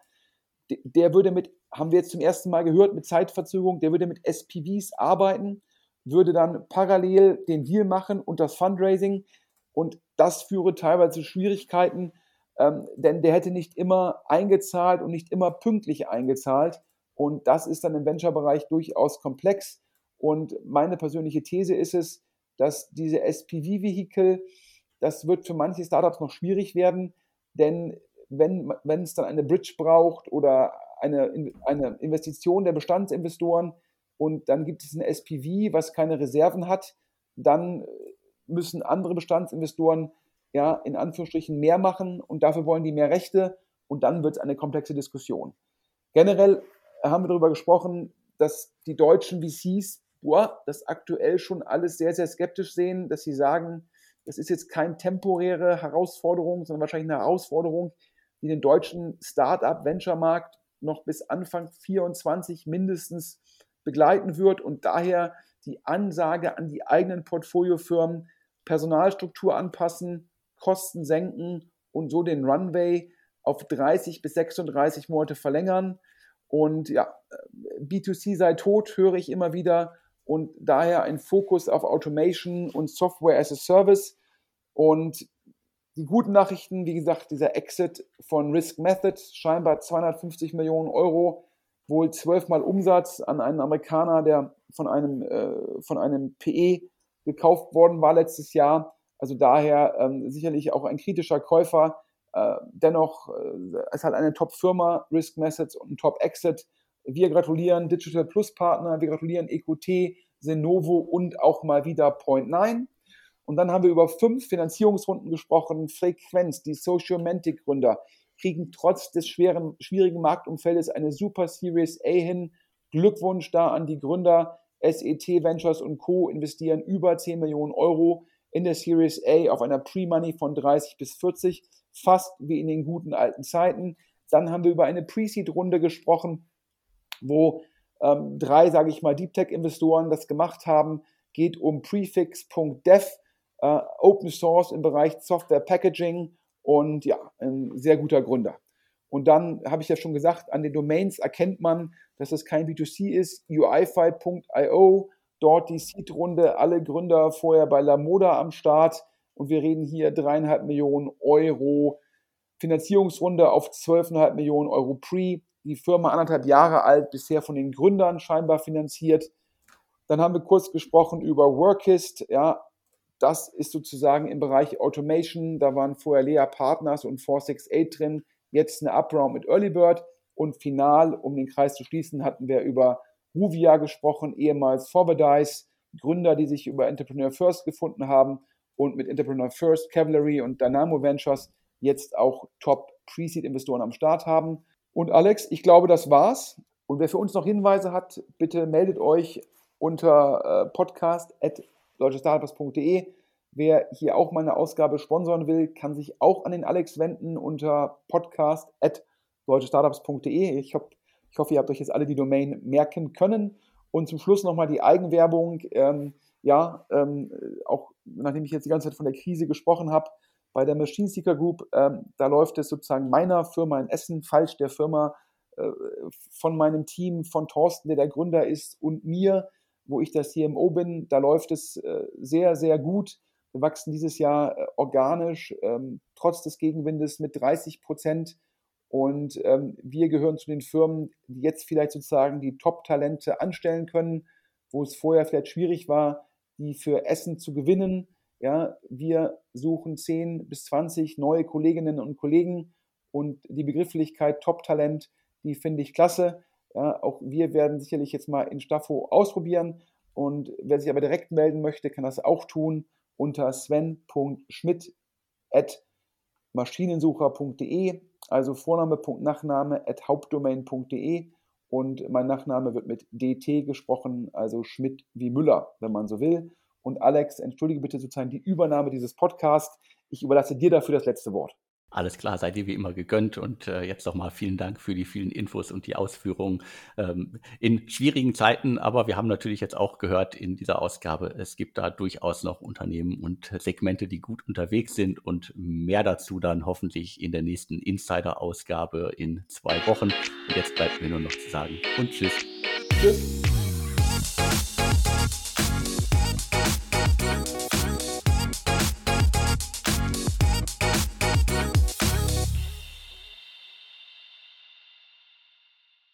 der würde mit, haben wir jetzt zum ersten Mal gehört, mit Zeitverzögerung, der würde mit SPVs arbeiten, würde dann parallel den Deal machen und das Fundraising und das führe teilweise zu Schwierigkeiten, ähm, denn der hätte nicht immer eingezahlt und nicht immer pünktlich eingezahlt und das ist dann im Venture-Bereich durchaus komplex und meine persönliche These ist es, dass diese SPV-Vehikel das wird für manche Startups noch schwierig werden, denn wenn, wenn es dann eine Bridge braucht oder eine, eine Investition der Bestandsinvestoren und dann gibt es ein SPV, was keine Reserven hat, dann müssen andere Bestandsinvestoren ja in Anführungsstrichen mehr machen und dafür wollen die mehr Rechte und dann wird es eine komplexe Diskussion. Generell haben wir darüber gesprochen, dass die deutschen VCs boah, das aktuell schon alles sehr, sehr skeptisch sehen, dass sie sagen, das ist jetzt keine temporäre Herausforderung, sondern wahrscheinlich eine Herausforderung, die den deutschen Start-up-Venture-Markt noch bis Anfang 2024 mindestens begleiten wird und daher die Ansage an die eigenen Portfoliofirmen, Personalstruktur anpassen, Kosten senken und so den Runway auf 30 bis 36 Monate verlängern. Und ja, B2C sei tot, höre ich immer wieder und daher ein Fokus auf Automation und Software as a Service. Und die guten Nachrichten, wie gesagt, dieser Exit von Risk Method, scheinbar 250 Millionen Euro, wohl zwölfmal Umsatz an einen Amerikaner, der von einem, äh, von einem PE gekauft worden war letztes Jahr. Also daher ähm, sicherlich auch ein kritischer Käufer. Äh, dennoch äh, es hat eine Top-Firma, Risk Methods und ein Top-Exit. Wir gratulieren Digital Plus Partner, wir gratulieren EQT, Senovo und auch mal wieder Point9. Und dann haben wir über fünf Finanzierungsrunden gesprochen. Frequenz, die Sociomantic Gründer, kriegen trotz des schweren, schwierigen Marktumfeldes eine Super Series A hin. Glückwunsch da an die Gründer. SET Ventures und Co. investieren über 10 Millionen Euro in der Series A auf einer Pre-Money von 30 bis 40, fast wie in den guten alten Zeiten. Dann haben wir über eine Pre-Seed-Runde gesprochen, wo ähm, drei, sage ich mal, Deep Tech-Investoren das gemacht haben. Geht um Prefix.dev, äh, Open Source im Bereich Software Packaging und ja, ein sehr guter Gründer. Und dann habe ich ja schon gesagt, an den Domains erkennt man, dass es kein B2C ist. UiFi.io, dort die Seed-Runde, alle Gründer vorher bei Lamoda am Start. Und wir reden hier dreieinhalb Millionen Euro Finanzierungsrunde auf 12,5 Millionen Euro Pre. Die Firma anderthalb Jahre alt, bisher von den Gründern scheinbar finanziert. Dann haben wir kurz gesprochen über Workist. Ja, das ist sozusagen im Bereich Automation. Da waren vorher Lea Partners und 468 drin. Jetzt eine Upround mit Earlybird. Und final, um den Kreis zu schließen, hatten wir über Ruvia gesprochen, ehemals Forwardize, Gründer, die sich über Entrepreneur First gefunden haben und mit Entrepreneur First, Cavalry und Dynamo Ventures jetzt auch Top Pre-Seed-Investoren am Start haben. Und Alex, ich glaube, das war's. Und wer für uns noch Hinweise hat, bitte meldet euch unter äh, podcast.deutschestartups.de. Wer hier auch meine Ausgabe sponsern will, kann sich auch an den Alex wenden unter podcast.deutschestartups.de. Ich, ich hoffe, ihr habt euch jetzt alle die Domain merken können. Und zum Schluss nochmal die Eigenwerbung. Ähm, ja, ähm, auch nachdem ich jetzt die ganze Zeit von der Krise gesprochen habe, bei der Machine Seeker Group, ähm, da läuft es sozusagen meiner Firma in Essen, falsch der Firma äh, von meinem Team, von Thorsten, der der Gründer ist, und mir, wo ich das CMO bin, da läuft es äh, sehr, sehr gut. Wir wachsen dieses Jahr äh, organisch, ähm, trotz des Gegenwindes mit 30 Prozent. Und ähm, wir gehören zu den Firmen, die jetzt vielleicht sozusagen die Top-Talente anstellen können, wo es vorher vielleicht schwierig war, die für Essen zu gewinnen ja, wir suchen 10 bis 20 neue Kolleginnen und Kollegen und die Begrifflichkeit Top-Talent, die finde ich klasse. Ja, auch wir werden sicherlich jetzt mal in Staffo ausprobieren und wer sich aber direkt melden möchte, kann das auch tun unter sven.schmidt.maschinensucher.de, also Vorname.nachname at hauptdomain.de und mein Nachname wird mit DT gesprochen, also Schmidt wie Müller, wenn man so will. Und Alex, entschuldige bitte sozusagen die Übernahme dieses Podcasts. Ich überlasse dir dafür das letzte Wort. Alles klar, seid ihr wie immer gegönnt und äh, jetzt nochmal vielen Dank für die vielen Infos und die Ausführungen ähm, in schwierigen Zeiten. Aber wir haben natürlich jetzt auch gehört in dieser Ausgabe, es gibt da durchaus noch Unternehmen und Segmente, die gut unterwegs sind und mehr dazu dann hoffentlich in der nächsten Insider-Ausgabe in zwei Wochen. Und jetzt bleibt mir nur noch zu sagen und tschüss. Tschüss.